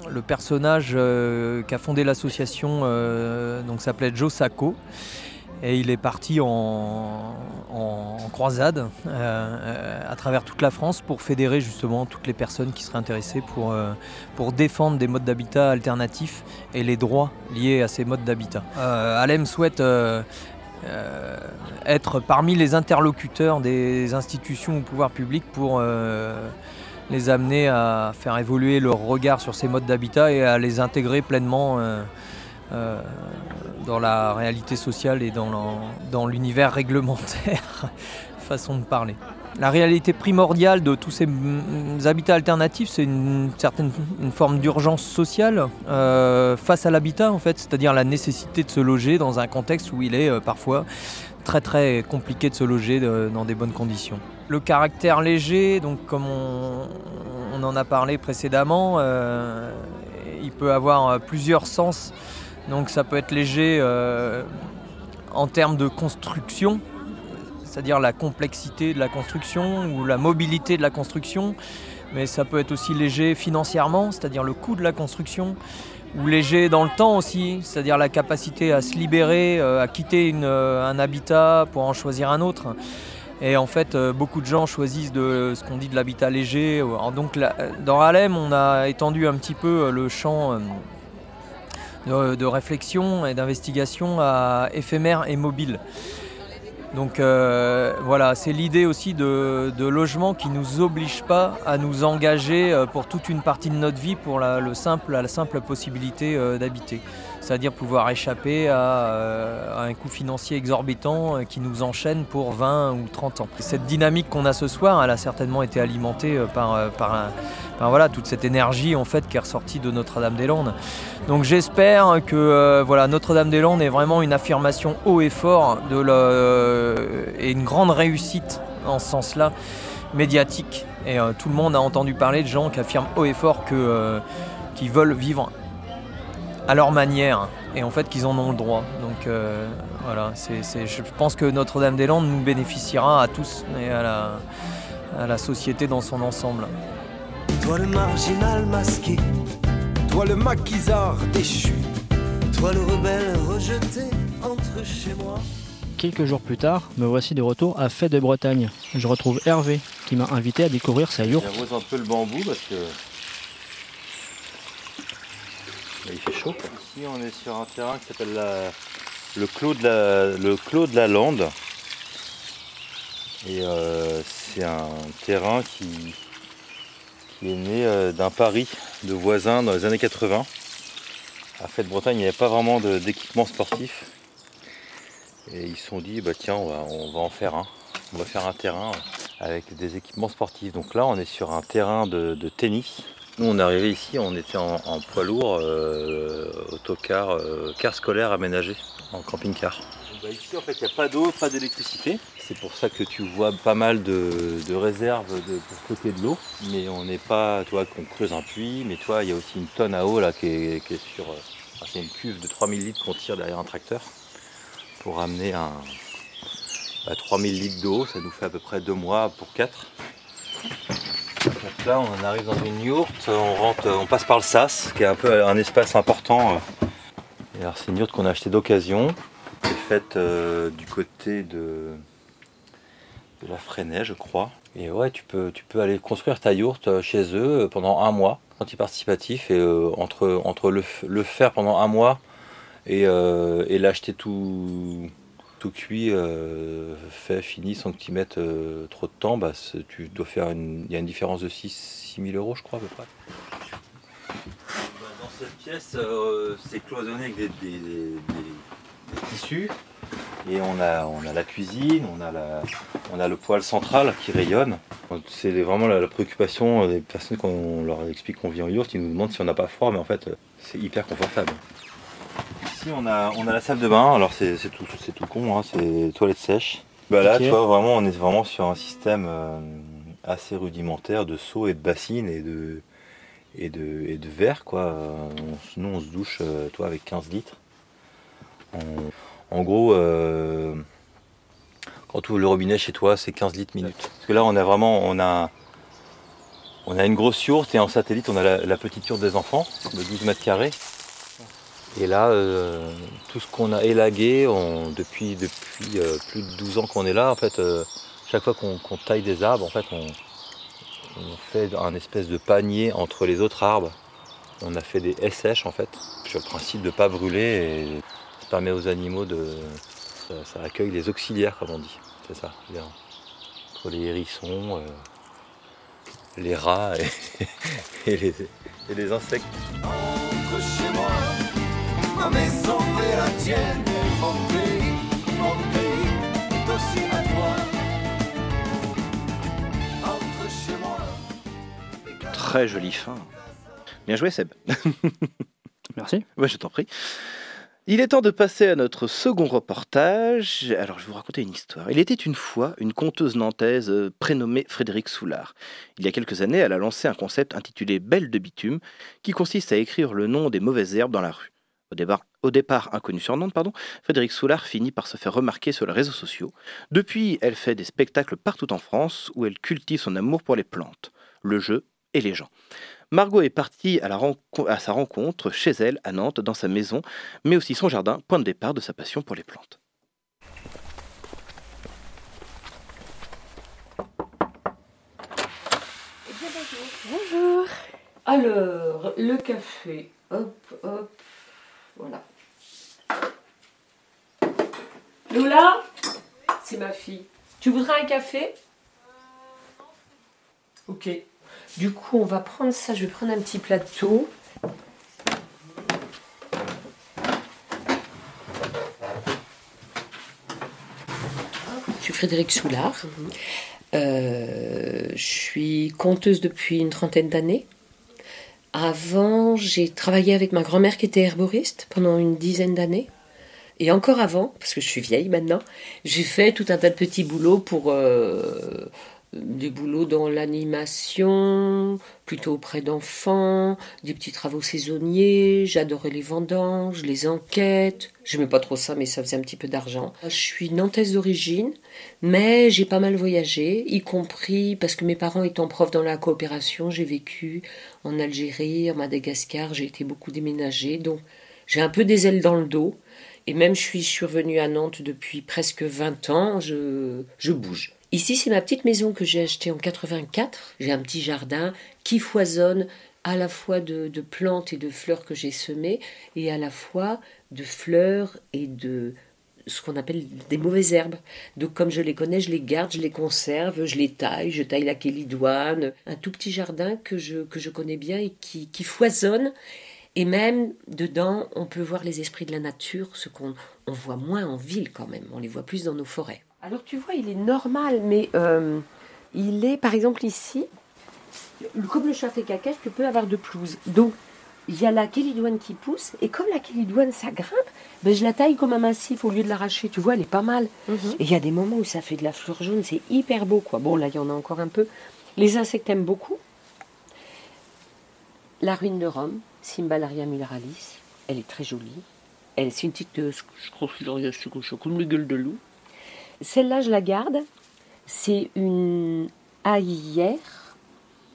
Le personnage euh, qui a fondé l'association euh, s'appelait Joe Sacco et il est parti en, croisade euh, à travers toute la France pour fédérer justement toutes les personnes qui seraient intéressées pour, euh, pour défendre des modes d'habitat alternatifs et les droits liés à ces modes d'habitat. Euh, Alem souhaite être parmi les interlocuteurs des institutions ou pouvoirs publics pour les amener à faire évoluer leur regard sur ces modes d'habitat et à les intégrer pleinement euh, dans la réalité sociale et dans l'univers réglementaire, façon de parler. La réalité primordiale de tous ces habitats alternatifs, c'est une certaine forme d'urgence sociale euh, face à l'habitat, en fait, c'est-à-dire la nécessité de se loger dans un contexte où il est euh, parfois très très compliqué de se loger dans des bonnes conditions. Le caractère léger, donc comme on, en a parlé précédemment, il peut avoir plusieurs sens. Donc ça peut être léger euh, en termes de construction, c'est-à-dire la complexité de la construction ou la mobilité de la construction, mais ça peut être aussi léger financièrement, c'est-à-dire le coût de la construction, ou léger dans le temps aussi, c'est-à-dire la capacité à se libérer, euh, à quitter euh, un habitat pour en choisir un autre. Et en fait, beaucoup de gens choisissent de ce qu'on dit de l'habitat léger. Donc, dans Alem, on a étendu un petit peu le champ de, réflexion et d'investigation à éphémère et mobile. Donc euh, voilà, c'est l'idée aussi de, logement qui ne nous oblige pas à nous engager euh, pour toute une partie de notre vie pour la, le simple, la simple possibilité euh, d'habiter. C'est-à-dire pouvoir échapper à, euh, à un coût financier exorbitant euh, qui nous enchaîne pour 20 ou 30 ans. Cette dynamique qu'on a ce soir, elle a certainement été alimentée euh, par, voilà, toute cette énergie en fait qui est ressortie de Notre-Dame-des-Landes. Donc j'espère que voilà, Notre-Dame-des-Landes est vraiment une affirmation haut et fort de et une grande réussite en ce sens-là médiatique. Et tout le monde a entendu parler de gens qui affirment haut et fort que, qu'ils veulent vivre à leur manière et en fait qu'ils en ont le droit. Donc euh, voilà, c'est, c'est- je pense que Notre-Dame-des-Landes nous bénéficiera à tous et à la, à la société dans son ensemble. Toi le marginal masqué, toi le maquisard déchu, toi le rebelle rejeté entre chez moi. Quelques jours plus tard, me voici de retour à Fête de Bretagne. Je retrouve Hervé qui m'a invité à découvrir sa yourte. J'arrose un peu le bambou parce que Il fait chaud. Ici, on est sur un terrain qui s'appelle le, Clos de la, Lande. Et euh, c'est un terrain qui, est né euh, d'un pari de voisins dans les années 80. À Fête-Bretagne, il n'y avait pas vraiment d'équipement sportif. Et ils se sont dit, bah tiens, on va, en faire un. On va faire un terrain avec des équipements sportifs. Donc là, on est sur un terrain de tennis. Nous, on est arrivé ici, on était en, poids lourd, euh, autocar, euh, car scolaire aménagé, en camping-car. Bah, ici, en fait, il n'y a pas d'eau, pas d'électricité. C'est pour ça que tu vois pas mal de, réserves de- pour stocker de l'eau. Mais on n'est pas, toi, qu'on creuse un puits, mais toi, il y a aussi une tonne à eau là qui est, sur. euh, c'est une cuve de 3000 litres qu'on tire derrière un tracteur pour amener à 3000 litres d'eau. Ça nous fait à peu près deux mois pour quatre. Là, on arrive dans une yourte, on on passe par le sas, qui est un peu un espace important. Et alors, c'est une yourte qu'on a achetée d'occasion, qui est faite euh, du côté de, la Freinet, je crois. Et ouais, tu peux, tu peux aller construire ta yourte euh, chez eux euh, pendant un mois, anti-participatif, et entre, entre le, faire pendant un mois et, et l'acheter tout, tout cuit, euh, fait, fini, sans que tu mettes euh, trop de temps, bah, tu dois faire une. Il y a une différence de 6 000 euros, je crois, à peu près. Dans cette pièce, euh, c'est cloisonné avec des, tissus. Et on a, on a la cuisine, on a, la, on a le poêle central qui rayonne. C'est vraiment la, préoccupation des personnes quand on leur explique qu'on vit en yourte, ils nous demandent si on n'a pas froid, mais en fait, c'est hyper confortable. Ici, on a, on a la salle de bain, alors c'est c'est tout, c'est tout con, hein, c'est toilette sèche. Bah là, tu vois, vraiment, on est vraiment sur un système euh, assez rudimentaire de seaux et de bassines et de, et de, et de verre, quoi. On- nous, on se douche, euh, toi, avec 15 litres. On- en gros, euh, quand tu ouvres le robinet chez toi, c'est 15 litres minute. Parce que là, on a vraiment, on a, on a une grosse yourte et en satellite, on a la, la petite yourte des enfants de 12 mètres carrés. Et là, euh, tout ce qu'on a élagué depuis, euh, plus de 12 ans qu'on est là, en fait, euh, chaque fois qu'on taille des arbres, en fait, on, fait un espèce de panier entre les autres arbres. On a fait des sèches, en fait, sur le principe de ne pas brûler et ça permet aux animaux de. Ça, accueille les auxiliaires, comme on dit. C'est ça. bien. Entre les hérissons, les rats et, les, insectes. Ma maison est la tienne, et mon pays, mon pays est aussi à toi. Entre chez moi. Très jolie fin. Bien joué, Seb. Merci. Ouais, je t'en prie. Il est temps de passer à notre second reportage. Alors, je vais vous raconter une histoire. Il était une fois une conteuse nantaise euh, prénommée Frédéric Soulard. Il y a quelques années, elle a lancé un concept intitulé Belle de bitume, qui consiste à écrire le nom des mauvaises herbes dans la rue. Au départ, au départ inconnu sur Nantes, pardon, Frédéric Soulard finit par se faire remarquer sur les réseaux sociaux. Depuis, elle fait des spectacles partout en France où elle cultive son amour pour les plantes, le jeu et les gens. Margot est partie à, la renco- à sa rencontre chez elle, à Nantes, dans sa maison, mais aussi son jardin, point de départ de sa passion pour les plantes. Bonjour. Alors, le café. Hop, hop. Voilà. Lola C'est ma fille. Tu voudrais un café? Ok. Du coup, on va prendre ça. Je vais prendre un petit plateau. Je suis Frédéric Soulard. Euh, je suis conteuse depuis une trentaine d'années. Avant, j'ai travaillé avec ma grand-mère qui était herboriste pendant une dizaine d'années. Et encore avant, parce que je suis vieille maintenant, j'ai fait tout un tas de petits boulots pour euh, des boulots dans l'animation, plutôt auprès d'enfants, des petits travaux saisonniers. J'adorais les vendanges, les enquêtes. J'aimais pas trop ça, mais ça faisait un petit peu d'argent. Je suis nantaise d'origine, mais j'ai pas mal voyagé, y compris parce que mes parents étant profs dans la coopération, j'ai vécu en Algérie, en Madagascar, j'ai été beaucoup déménagée, donc j'ai un peu des ailes dans le dos. Et même je suis survenue à Nantes depuis presque 20 ans, je, je bouge. Ici, c'est ma petite maison que j'ai achetée en 84. J'ai un petit jardin qui foisonne à la fois de, plantes et de fleurs que j'ai semées, et à la fois de fleurs et de ce qu'on appelle des mauvaises herbes. Donc comme je les connais, je les garde, je les conserve, je les taille, je taille la kélidoine, un tout petit jardin que je, que je connais bien et qui, qui foisonne. Et même dedans, on peut voir les esprits de la nature, ce qu'on on voit moins en ville quand même, on les voit plus dans nos forêts. Alors tu vois, il est normal, mais euh, il est, par exemple ici, comme le chat fait caca, tu peux avoir de pelouse. Donc, il y a la kélidoine qui pousse, et comme la kélidoine, ça grimpe, ben, je la taille comme un massif au lieu de l'arracher. Tu vois, elle est pas mal. Et il y a des moments où ça fait de la fleur jaune, c'est hyper beau, quoi. Bon, là, il y en a encore un peu. Les insectes aiment beaucoup. La ruine de Rome, Cymbalaria muralis, elle est très jolie. Elle, c'est une petite euh, scrofularius comme le gueule de loup. Celle-là, je la garde. C'est une aillère.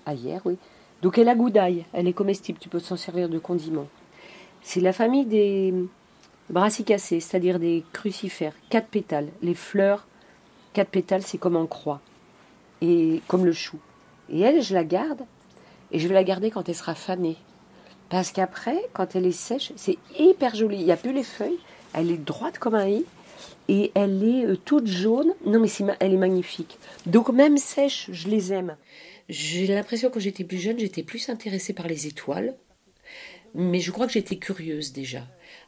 Aillère, oui. Donc elle a goût d'ail. Elle est comestible. Tu peux s'en servir de condiment. C'est la famille des brassicacées, c'est-à-dire des crucifères. Quatre pétales. Les fleurs, quatre pétales, c'est comme en croix. Et comme le chou. Et elle, je la garde. Et je vais la garder quand elle sera fanée. Parce qu'après, quand elle est sèche, c'est hyper joli. Il n'y a plus les feuilles. Elle est droite comme un i. Et elle est euh, toute jaune. Non, mais c'est ma- elle est magnifique. Donc, même sèche, je les aime. J'ai l'impression que quand j'étais plus jeune, j'étais plus intéressée par les étoiles. Mais je crois que j'étais curieuse déjà.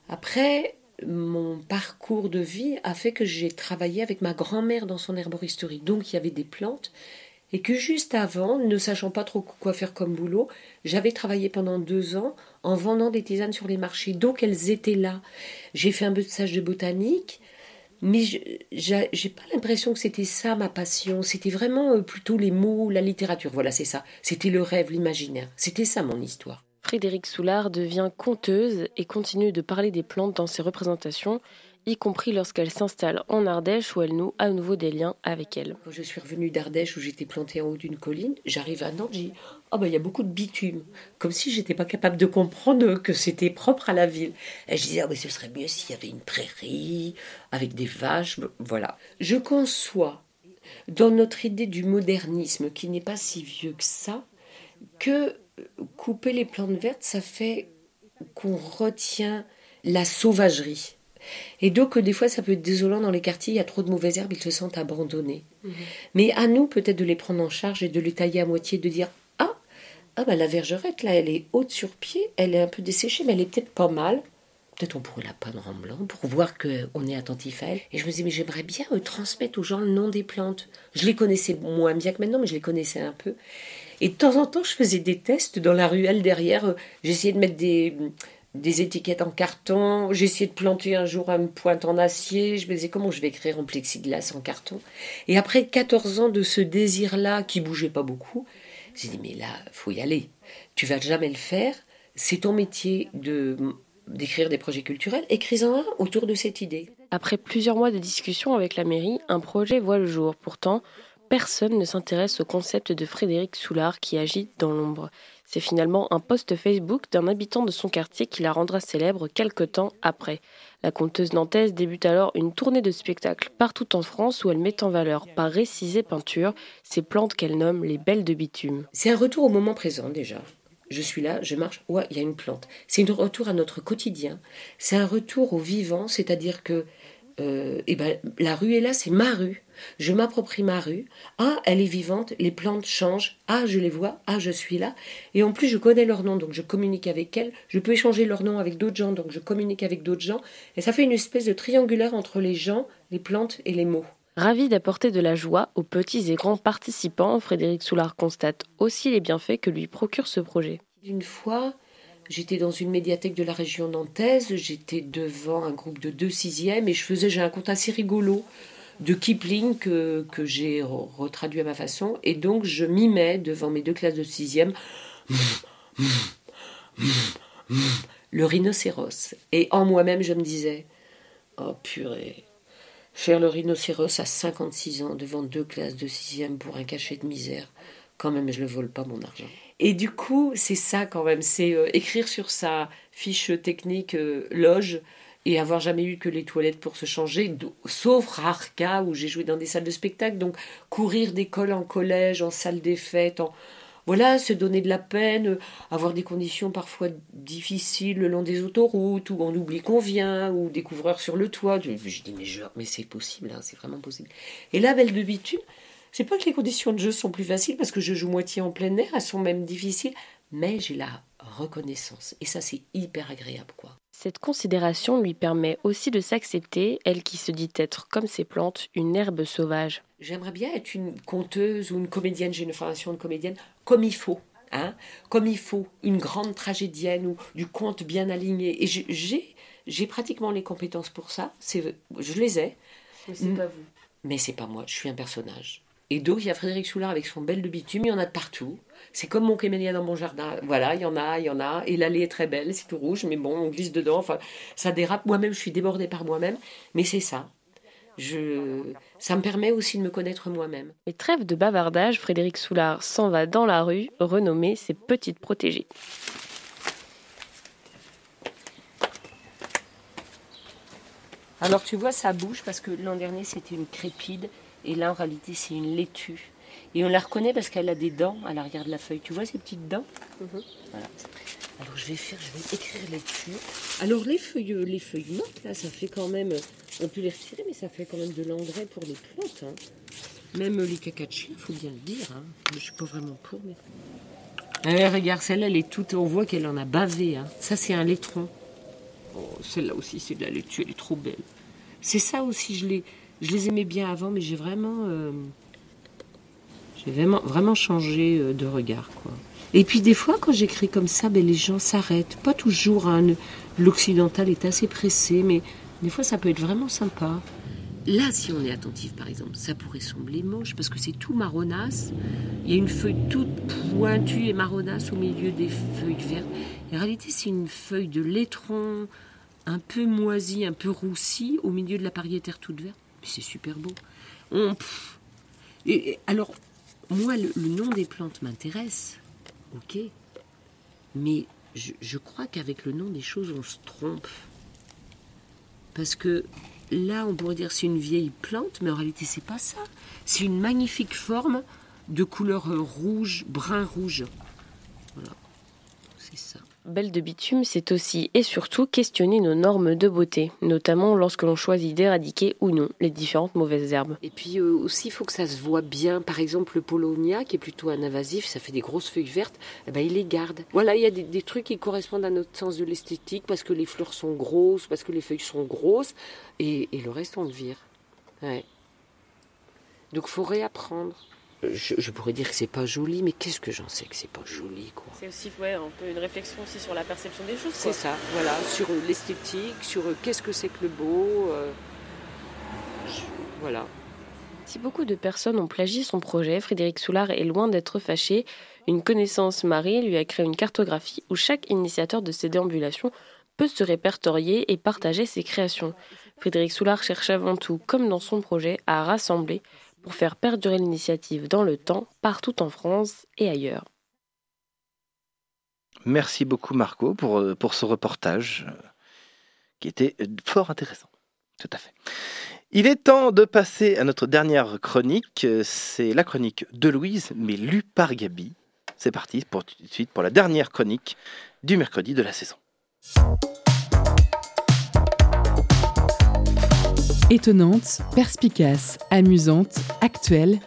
Après, mon parcours de vie a fait que j'ai travaillé avec ma grand-mère dans son herboristerie. Donc, il y avait des plantes. Et que juste avant, ne sachant pas trop quoi faire comme boulot, j'avais travaillé pendant deux ans en vendant des tisanes sur les marchés. Donc elles étaient là. J'ai fait un peu de stage de botanique, mais j'ai pas l'impression que c'était ça ma passion. C'était vraiment euh, plutôt les mots, la littérature. Voilà, c'est ça. C'était le rêve, l'imaginaire. C'était ça mon histoire. Frédéric Soulard devient conteuse et continue de parler des plantes dans ses représentations, y compris lorsqu'elle s'installe en Ardèche où elle noue à nouveau des liens avec elle. Quand je suis revenue d'Ardèche où j'étais plantée en haut d'une colline, j'arrive à Nantes, j'ai dit Oh, ben il y a beaucoup de bitume. Comme si j'étais pas capable de comprendre que c'était propre à la ville. Et je disais Ah, mais ce serait mieux s'il y avait une prairie avec des vaches. Voilà. Je conçois dans notre idée du modernisme, qui n'est pas si vieux que ça, que couper les plantes vertes, ça fait qu'on retient la sauvagerie. Et donc, euh, des fois, ça peut être désolant dans les quartiers, il y a trop de mauvaises herbes, ils se sentent abandonnés. Mais à nous, peut-être, de les prendre en charge et de les tailler à moitié, de dire Ah, ah bah, la vergerette, là, elle est haute sur pied, elle est un peu desséchée, mais elle est peut-être pas mal. Peut-être on pourrait la peindre en blanc pour voir qu'on est attentif à elle. Et je me disais, mais j'aimerais bien euh, transmettre aux gens le nom des plantes. Je les connaissais moins bien que maintenant, mais je les connaissais un peu. Et de temps en temps, je faisais des tests dans la ruelle derrière. euh, J'essayais de mettre des, des étiquettes en carton. J'essayais de planter un jour une pointe en acier. Je me disais, comment je vais écrire en plexiglas, en carton? Et après 14 ans de ce désir-là, qui bougeait pas beaucoup, j'ai dit, mais là, faut y aller. Tu vas jamais le faire. C'est ton métier de d'écrire des projets culturels. Écris-en un autour de cette idée. Après plusieurs mois de discussions avec la mairie, un projet voit le jour. Pourtant, personne ne s'intéresse au concept de Frédéric Soulard qui agit dans l'ombre. C'est finalement un post Facebook d'un habitant de son quartier qui la rendra célèbre quelque temps après. La conteuse nantaise débute alors une tournée de spectacles partout en France où elle met en valeur par récits et peintures ces plantes qu'elle nomme les belles de bitume. C'est un retour au moment présent déjà. Je suis là, je marche, ouais, il y a une plante. C'est un retour à notre quotidien. C'est un retour au vivant, c'est-à-dire que euh, eh ben, la rue est là, c'est ma rue. Je m'approprie ma rue. Ah, elle est vivante, les plantes changent. Ah, je les vois. Ah, je suis là. Et en plus, je connais leur nom, donc je communique avec elles. Je peux échanger leur nom avec d'autres gens, donc je communique avec d'autres gens. Et ça fait une espèce de triangulaire entre les gens, les plantes et les mots. Ravi d'apporter de la joie aux petits et grands participants, Frédéric Soulard constate aussi les bienfaits que lui procure ce projet. Une fois, j'étais dans une médiathèque de la région nantaise, j'étais devant un groupe de deux sixièmes et je faisais, j'ai un conte assez rigolo de Kipling que, que j'ai re- retraduit à ma façon. Et donc, je mimais devant mes deux classes de sixième le rhinocéros. Et en moi-même, je me disais, oh purée, faire le rhinocéros à 56 ans devant deux classes de sixième pour un cachet de misère, quand même, je ne le vole pas mon argent. Et du coup, c'est ça quand même, c'est euh, écrire sur sa fiche technique euh, loge et avoir jamais eu que les toilettes pour se changer, sauf rare cas où j'ai joué dans des salles de spectacle, donc courir d'école en collège, en salle des fêtes, en, voilà, se donner de la peine, euh, avoir des conditions parfois difficiles le long des autoroutes, où on oublie qu'on vient, ou des couvreurs sur le toit. Je, je dis, mais, je- mais c'est possible, hein, c'est vraiment possible. Et là, Belle de Bitume, c'est pas que les conditions de jeu sont plus faciles, parce que je joue moitié en plein air, elles sont même difficiles, mais j'ai la reconnaissance. Et ça, c'est hyper agréable, quoi. Cette considération lui permet aussi de s'accepter, elle qui se dit être, comme ses plantes, une herbe sauvage. J'aimerais bien être une conteuse ou une comédienne, j'ai une formation de comédienne, comme il faut. Hein comme il faut, une grande tragédienne ou du conte bien aligné. Et j'ai, j'ai pratiquement les compétences pour ça. C'est, je les ai. Mais c'est pas vous. Mais c'est pas moi, je suis un personnage. Et donc, il y a Frédéric Soulard avec son belle de bitume, il y en a de partout. C'est comme mon camélia dans mon jardin. Voilà, il y en a, il y en a. Et l'allée est très belle, c'est tout rouge, mais bon, on glisse dedans. Enfin, ça dérape. Moi-même, je suis débordée par moi-même. Mais c'est ça. Je... Ça me permet aussi de me connaître moi-même. Mais trêve de bavardage, Frédéric Soulard s'en va dans la rue renommer ses petites protégées. Alors tu vois, ça bouge parce que l'an dernier c'était une crépide et là en réalité c'est une laitue. Et on la reconnaît parce qu'elle a des dents à l'arrière de la feuille. Tu vois ces petites dents Voilà. Alors je vais faire, je vais écrire laitue. Alors les feuilles, les feuilles mortes là, ça fait quand même, on peut les retirer, mais ça fait quand même de l'engrais pour les plantes. hein. Même les caca de chien, faut bien le dire. Hein. Je suis pas vraiment pour, mais. Eh, regarde, celle-là, elle est toute. On voit qu'elle en a bavé. hein. Ça, c'est un laitron. Oh, celle-là aussi, c'est de la laitue, elle est trop belle. C'est ça aussi, je les, je les aimais bien avant, mais j'ai vraiment, euh, vraiment, vraiment changé euh, de regard, quoi. Et puis des fois, quand j'écris comme ça, ben, les gens s'arrêtent. Pas toujours, hein, l'occidental est assez pressé, mais des fois, ça peut être vraiment sympa. Là, si on est attentif, par exemple, ça pourrait sembler moche parce que c'est tout marronasse. Il y a une feuille toute pointue et marronasse au milieu des feuilles vertes. En réalité, c'est une feuille de laitron un peu moisie, un peu roussie au milieu de la pariétaire toute verte. C'est super beau. Alors, moi, le, nom des plantes m'intéresse. Ok. Mais je, crois qu'avec le nom des choses, on se trompe. Parce que là, on pourrait dire c'est une vieille plante, mais en réalité, c'est pas ça. C'est une magnifique forme de couleur rouge, brun rouge. Voilà. C'est ça. Belle de bitume, c'est aussi et surtout questionner nos normes de beauté, notamment lorsque l'on choisit d'éradiquer ou non les différentes mauvaises herbes. Et puis euh, aussi, il faut que ça se voit bien. Par exemple, le polonia, qui est plutôt un invasif, ça fait des grosses feuilles vertes, eh ben, il les garde. Voilà, il y a des, trucs qui correspondent à notre sens de l'esthétique, parce que les fleurs sont grosses, parce que les feuilles sont grosses, et, et le reste, on le vire. Ouais. Donc, faut réapprendre. Je, je pourrais dire que c'est pas joli, mais qu'est-ce que j'en sais que c'est pas joli, quoi? C'est aussi ouais, un peu une réflexion aussi sur la perception des choses. C'est ça, voilà, sur l'esthétique, sur euh, qu'est-ce que c'est que le beau. euh, je- voilà. Si beaucoup de personnes ont plagié son projet, Frédéric Soulard est loin d'être fâché. Une connaissance Marie lui a créé une cartographie où chaque initiateur de ces déambulations peut se répertorier et partager ses créations. Frédéric Soulard cherche avant tout, comme dans son projet, à rassembler pour faire perdurer l'initiative dans le temps, partout en France et ailleurs. Merci beaucoup Marco pour, euh, ce reportage euh, qui était euh, fort intéressant. Tout à fait. Il est temps de passer à notre dernière chronique. C'est la chronique de Louise, mais lue par Gabi. C'est parti pour la dernière chronique du mercredi de la saison. Étonnante, perspicace, amusante, actuelle,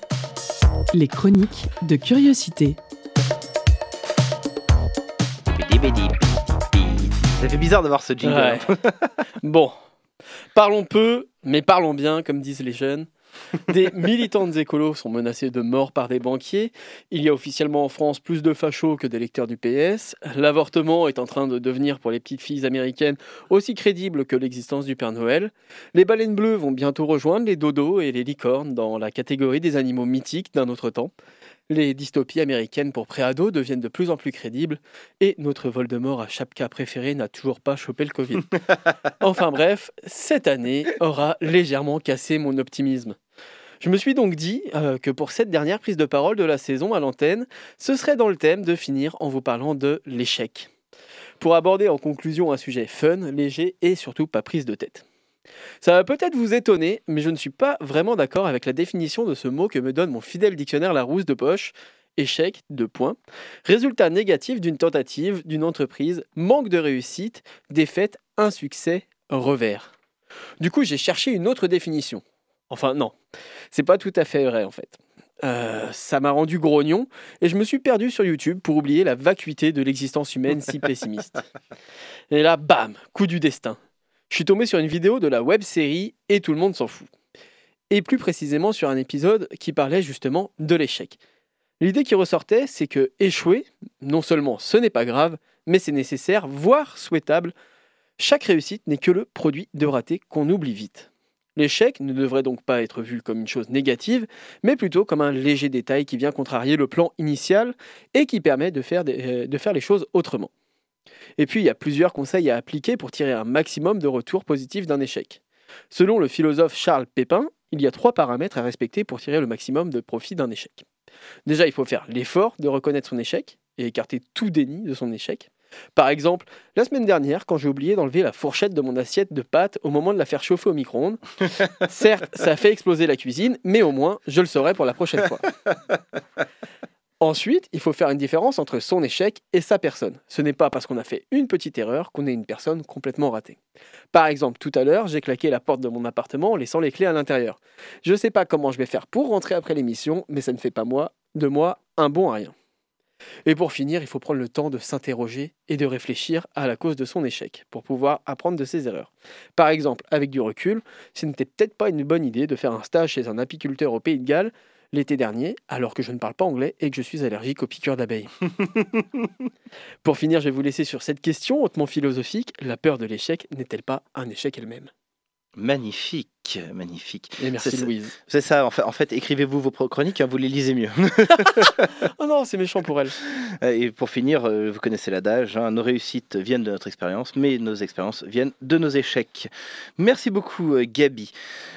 les chroniques de curiosité. Ça fait bizarre d'avoir ce jingle. Ouais. bon, parlons peu, mais parlons bien, comme disent les jeunes. Des militantes écolos sont menacées de mort par des banquiers. Il y a officiellement en France plus de fachos que d'électeurs du PS. L'avortement est en train de devenir pour les petites filles américaines aussi crédible que l'existence du Père Noël. Les baleines bleues vont bientôt rejoindre les dodos et les licornes dans la catégorie des animaux mythiques d'un autre temps. Les dystopies américaines pour préados deviennent de plus en plus crédibles et notre Voldemort à chapka préféré n'a toujours pas chopé le Covid. enfin bref, cette année aura légèrement cassé mon optimisme. Je me suis donc dit euh, que pour cette dernière prise de parole de la saison à l'antenne, ce serait dans le thème de finir en vous parlant de l'échec. Pour aborder en conclusion un sujet fun, léger et surtout pas prise de tête. Ça va peut-être vous étonner, mais je ne suis pas vraiment d'accord avec la définition de ce mot que me donne mon fidèle dictionnaire Larousse de poche. échec, deux points. Résultat négatif d'une tentative, d'une entreprise, manque de réussite, défaite, insuccès, revers. Du coup, j'ai cherché une autre définition. Enfin, non, c'est pas tout à fait vrai en fait. Euh, ça m'a rendu grognon et je me suis perdu sur YouTube pour oublier la vacuité de l'existence humaine si pessimiste. Et là, bam, coup du destin. Je suis tombé sur une vidéo de la web série Et tout le monde s'en fout. Et plus précisément sur un épisode qui parlait justement de l'échec. L'idée qui ressortait, c'est que échouer, non seulement ce n'est pas grave, mais c'est nécessaire, voire souhaitable. Chaque réussite n'est que le produit de raté qu'on oublie vite. L'échec ne devrait donc pas être vu comme une chose négative, mais plutôt comme un léger détail qui vient contrarier le plan initial et qui permet de faire, des- euh, de faire les choses autrement. Et puis, il y a plusieurs conseils à appliquer pour tirer un maximum de retours positifs d'un échec. Selon le philosophe Charles Pépin, il y a trois paramètres à respecter pour tirer le maximum de profit d'un échec. Déjà, il faut faire l'effort de reconnaître son échec et écarter tout déni de son échec. Par exemple, la semaine dernière, quand j'ai oublié d'enlever la fourchette de mon assiette de pâtes au moment de la faire chauffer au micro-ondes, certes, ça a fait exploser la cuisine, mais au moins, je le saurai pour la prochaine fois. Ensuite, il faut faire une différence entre son échec et sa personne. Ce n'est pas parce qu'on a fait une petite erreur qu'on est une personne complètement ratée. Par exemple, tout à l'heure, j'ai claqué la porte de mon appartement en laissant les clés à l'intérieur. Je ne sais pas comment je vais faire pour rentrer après l'émission, mais ça ne fait pas moi, de moi un bon à rien. Et pour finir, il faut prendre le temps de s'interroger et de réfléchir à la cause de son échec pour pouvoir apprendre de ses erreurs. Par exemple, avec du recul, ce n'était peut-être pas une bonne idée de faire un stage chez un apiculteur au Pays de Galles l'été dernier, alors que je ne parle pas anglais et que je suis allergique aux piqûres d'abeilles. pour finir, je vais vous laisser sur cette question hautement philosophique. La peur de l'échec n'est-elle pas un échec elle-même? Magnifique, magnifique. Et merci, Louise. C'est ça, en fait, en fait écrivez-vous vos chroniques, hein, vous les lisez mieux. Oh non, c'est méchant pour elle. Euh, Et pour finir, euh, vous connaissez l'adage, hein, nos réussites viennent de notre expérience, mais nos expériences viennent de nos échecs. Merci beaucoup, euh, Gabi.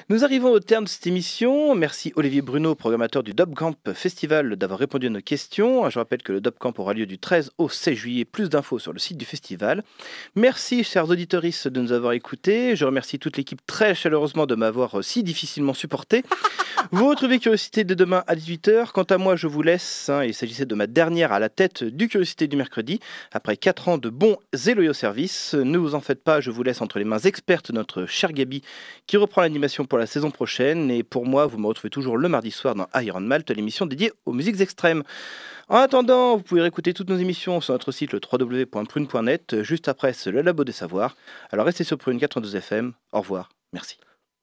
Nous arrivons au terme de cette émission. Merci Olivier Bruno, programmateur du Dobcamp Festival, d'avoir répondu à nos questions. Je rappelle que le Dobcamp aura lieu du 13 au 16 juillet. Plus d'infos sur le site du festival. Merci, chers auditeurs, de nous avoir écoutés. Je remercie toute l'équipe très chaleureusement de m'avoir euh, si difficilement supporté. Vous retrouvez Curiosité de demain à 18h. Quant à moi, je vous laisse. hein, il s'agissait de ma dernière à la tête du Curiosité du mercredi. Après 4 ans de bons et loyaux services, ne vous en faites pas, je vous laisse entre les mains expertes de notre cher Gabi qui reprend l'animation pour la saison prochaine. Et pour moi, vous me retrouvez toujours le mardi soir dans Iron Malt, l'émission dédiée aux musiques extrêmes. En attendant, vous pouvez réécouter toutes nos émissions sur notre site le www.prune.net. Juste après, c'est le Labo des Savoirs. Alors restez sur Prune 92 FM. Au revoir. Merci.